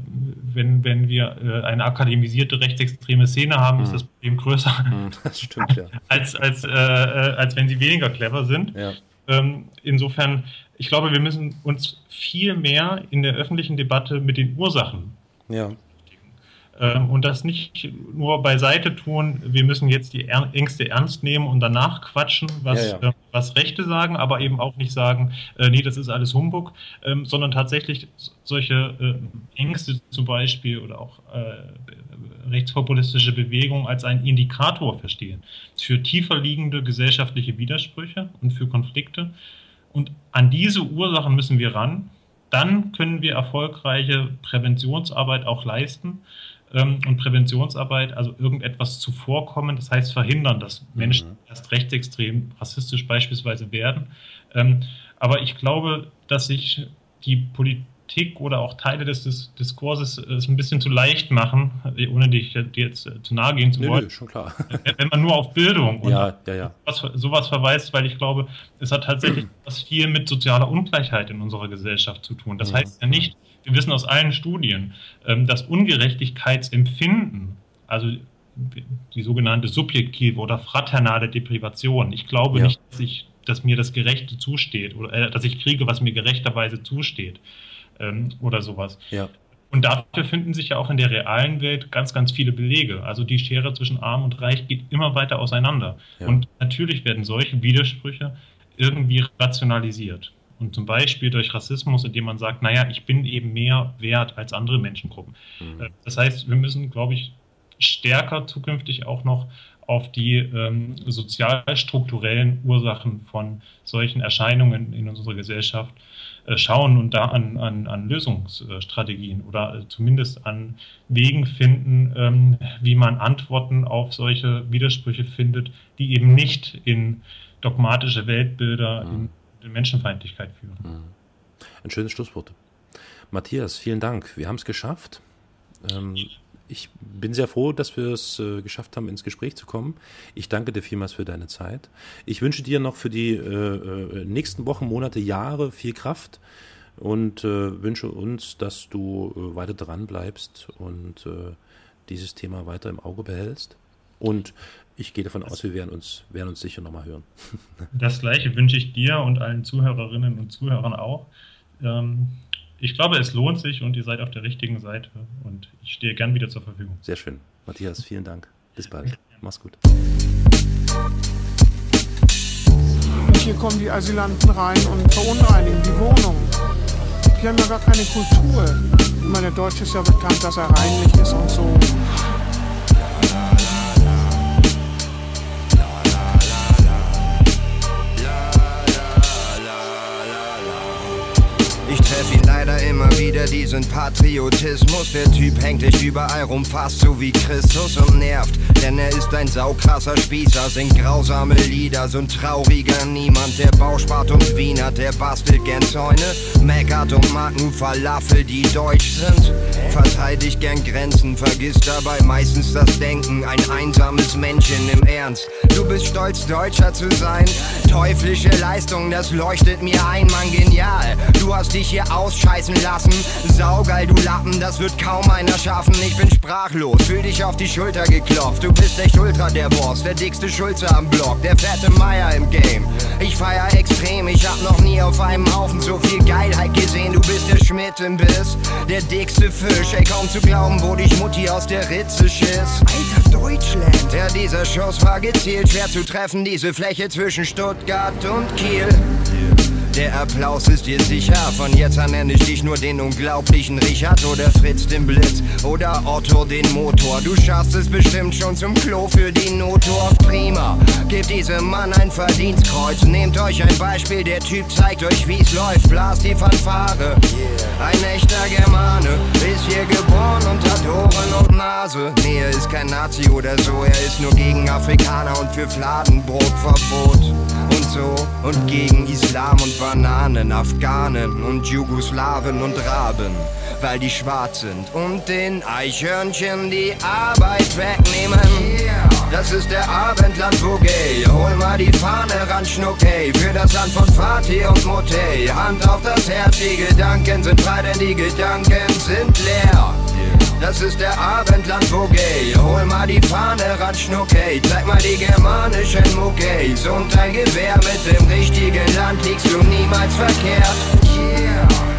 wenn, wenn wir äh, eine akademisierte rechtsextreme Szene haben, mhm. ist das Problem größer, mhm, [LAUGHS] das stimmt, ja. als, als, äh, äh, als wenn sie weniger clever sind. Ja. Ähm, insofern, ich glaube, wir müssen uns viel mehr in der öffentlichen Debatte mit den Ursachen ja. Ähm, und das nicht nur beiseite tun, wir müssen jetzt die Ängste ernst nehmen und danach quatschen, was, ja, ja. Äh, was Rechte sagen, aber eben auch nicht sagen, äh, nee, das ist alles Humbug, ähm, sondern tatsächlich solche Ängste zum Beispiel oder auch äh, rechtspopulistische Bewegungen als einen Indikator verstehen für tiefer liegende gesellschaftliche Widersprüche und für Konflikte. Und an diese Ursachen müssen wir ran. Dann können wir erfolgreiche Präventionsarbeit auch leisten ähm, und Präventionsarbeit, also irgendetwas zuvorkommen, das heißt verhindern, dass Menschen mhm. erst rechtsextrem, rassistisch beispielsweise werden. Ähm, aber ich glaube, dass sich die Politik oder auch Teile des, des Diskurses es ein bisschen zu leicht machen, ohne dich dir jetzt zu nahe gehen zu wollen. Nö, schon klar. Wenn man nur auf Bildung und ja, ja, ja. Sowas, sowas verweist, weil ich glaube, es hat tatsächlich [CLEARS THROAT] was viel mit sozialer Ungleichheit in unserer Gesellschaft zu tun. Das mhm. heißt ja nicht, wir wissen aus allen Studien, ähm, dass Ungerechtigkeitsempfinden, also die sogenannte subjektive oder fraternale Deprivation, ich glaube ja. nicht, dass, ich, dass mir das Gerechte zusteht oder äh, dass ich kriege, was mir gerechterweise zusteht ähm, oder sowas. Ja. Und dafür finden sich ja auch in der realen Welt ganz, ganz viele Belege. Also die Schere zwischen Arm und Reich geht immer weiter auseinander. Ja. Und natürlich werden solche Widersprüche irgendwie rationalisiert. Und zum Beispiel durch Rassismus, indem man sagt, naja, ich bin eben mehr wert als andere Menschengruppen. Mhm. Äh, das heißt, wir müssen, glaube ich, stärker zukünftig auch noch auf die ähm, sozialstrukturellen Ursachen von solchen Erscheinungen in unserer Gesellschaft äh, schauen und da an, an, an Lösungsstrategien oder äh, zumindest an Wegen finden, ähm, wie man Antworten auf solche Widersprüche findet, die eben nicht in dogmatische Weltbilder, mhm. in Menschenfeindlichkeit führen. Mhm. Ein schönes Schlusswort. Matthias, vielen Dank. Wir haben es geschafft. Ähm, ich bin sehr froh, dass wir es äh, geschafft haben, ins Gespräch zu kommen. Ich danke dir vielmals für deine Zeit. Ich wünsche dir noch für die äh, äh nächsten Wochen, Monate, Jahre viel Kraft und äh, wünsche uns, dass du äh, weiter dran bleibst und äh, dieses Thema weiter im Auge behältst. Und ich gehe davon aus, wir werden uns, werden uns sicher nochmal hören. [LAUGHS] Das gleiche wünsche ich dir und allen Zuhörerinnen und Zuhörern auch. Ähm, ich glaube, es lohnt sich und ihr seid auf der richtigen Seite und ich stehe gern wieder zur Verfügung. Sehr schön. Matthias, vielen Dank. Bis bald. Mach's gut. Und hier kommen die Asylanten rein und verunreinigen die Wohnung. Die haben ja gar keine Kultur. Ich meine, der Deutsche ist ja bekannt, dass er reinlich ist und so. Immer wieder diesen Patriotismus. Der Typ hängt dich überall rum, fast so wie Christus und nervt. Denn er ist ein saukrasser Spießer, singt grausame Lieder, so ein trauriger Niemand. Der Bauspart und Wiener, der bastelt gern Zäune, meckert und mag nur Falafel, die deutsch sind. Verteidigt gern Grenzen, vergisst dabei meistens das Denken. Ein einsames Männchen im Ernst. Du bist stolz, Deutscher zu sein. Teuflische Leistung, das leuchtet mir ein, Mann, genial. Du hast dich hier ausschalten scheißen lassen. Saugeil, du Lappen, das wird kaum einer schaffen. Ich bin sprachlos, fühl dich auf die Schulter geklopft. Du bist echt ultra der Boss, der dickste Schulze am Block, der fette Meier im Game. Ich feier extrem, ich hab noch nie auf einem Haufen so viel Geilheit gesehen. Du bist der Schmidt im Biss, der dickste Fisch. Ey, kaum zu glauben, wo dich Mutti aus der Ritze schiss. Alter Deutschland. Ja, dieser Schuss war gezielt, schwer zu treffen, diese Fläche zwischen Stuttgart und Kiel. Der Applaus ist dir sicher. Von jetzt an nenne ich dich nur den unglaublichen Richard oder Fritz den Blitz oder Otto den Motor. Du schaffst es bestimmt schon zum Klo für die Notdorf. Prima, gebt diesem Mann ein Verdienstkreuz. Nehmt euch ein Beispiel, der Typ zeigt euch wie's läuft. Blast die Fanfare. Ein echter Germane ist hier geboren und hat Ohren und Nase. Nee, er ist kein Nazi oder so, er ist nur gegen Afrikaner und für Fladenbrotverbot und so und gegen Islam und Bananen, Afghanen und Jugoslawen und Raben, weil die schwarz sind und den Eichhörnchen die Arbeit wegnehmen. Das ist der Abendland Boogie, hol mal die Fahne ran, Schnuckey, für das Land von Fatih und Motte. Hand auf das Herz, die Gedanken sind frei, denn die Gedanken sind leer. Das ist der Abendland Boogie. Hol mal die Fahne ran, Schnuckey. Zeig mal die germanischen Muckeys. Und dein Gewehr mit dem richtigen Land liegst du niemals verkehrt. Yeah.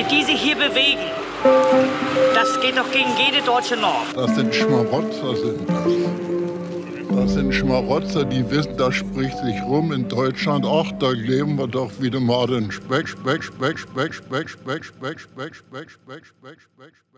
Wie die sich hier bewegen, das geht doch gegen jede deutsche Norm. Das sind Schmarotzer, sind das. Das sind Schmarotzer, die wissen, das spricht sich rum in Deutschland. Ach, da leben wir doch wieder mal den Speck, Speck, Speck, Speck, Speck, Speck, Speck, Speck, Speck, Speck, Speck, Speck.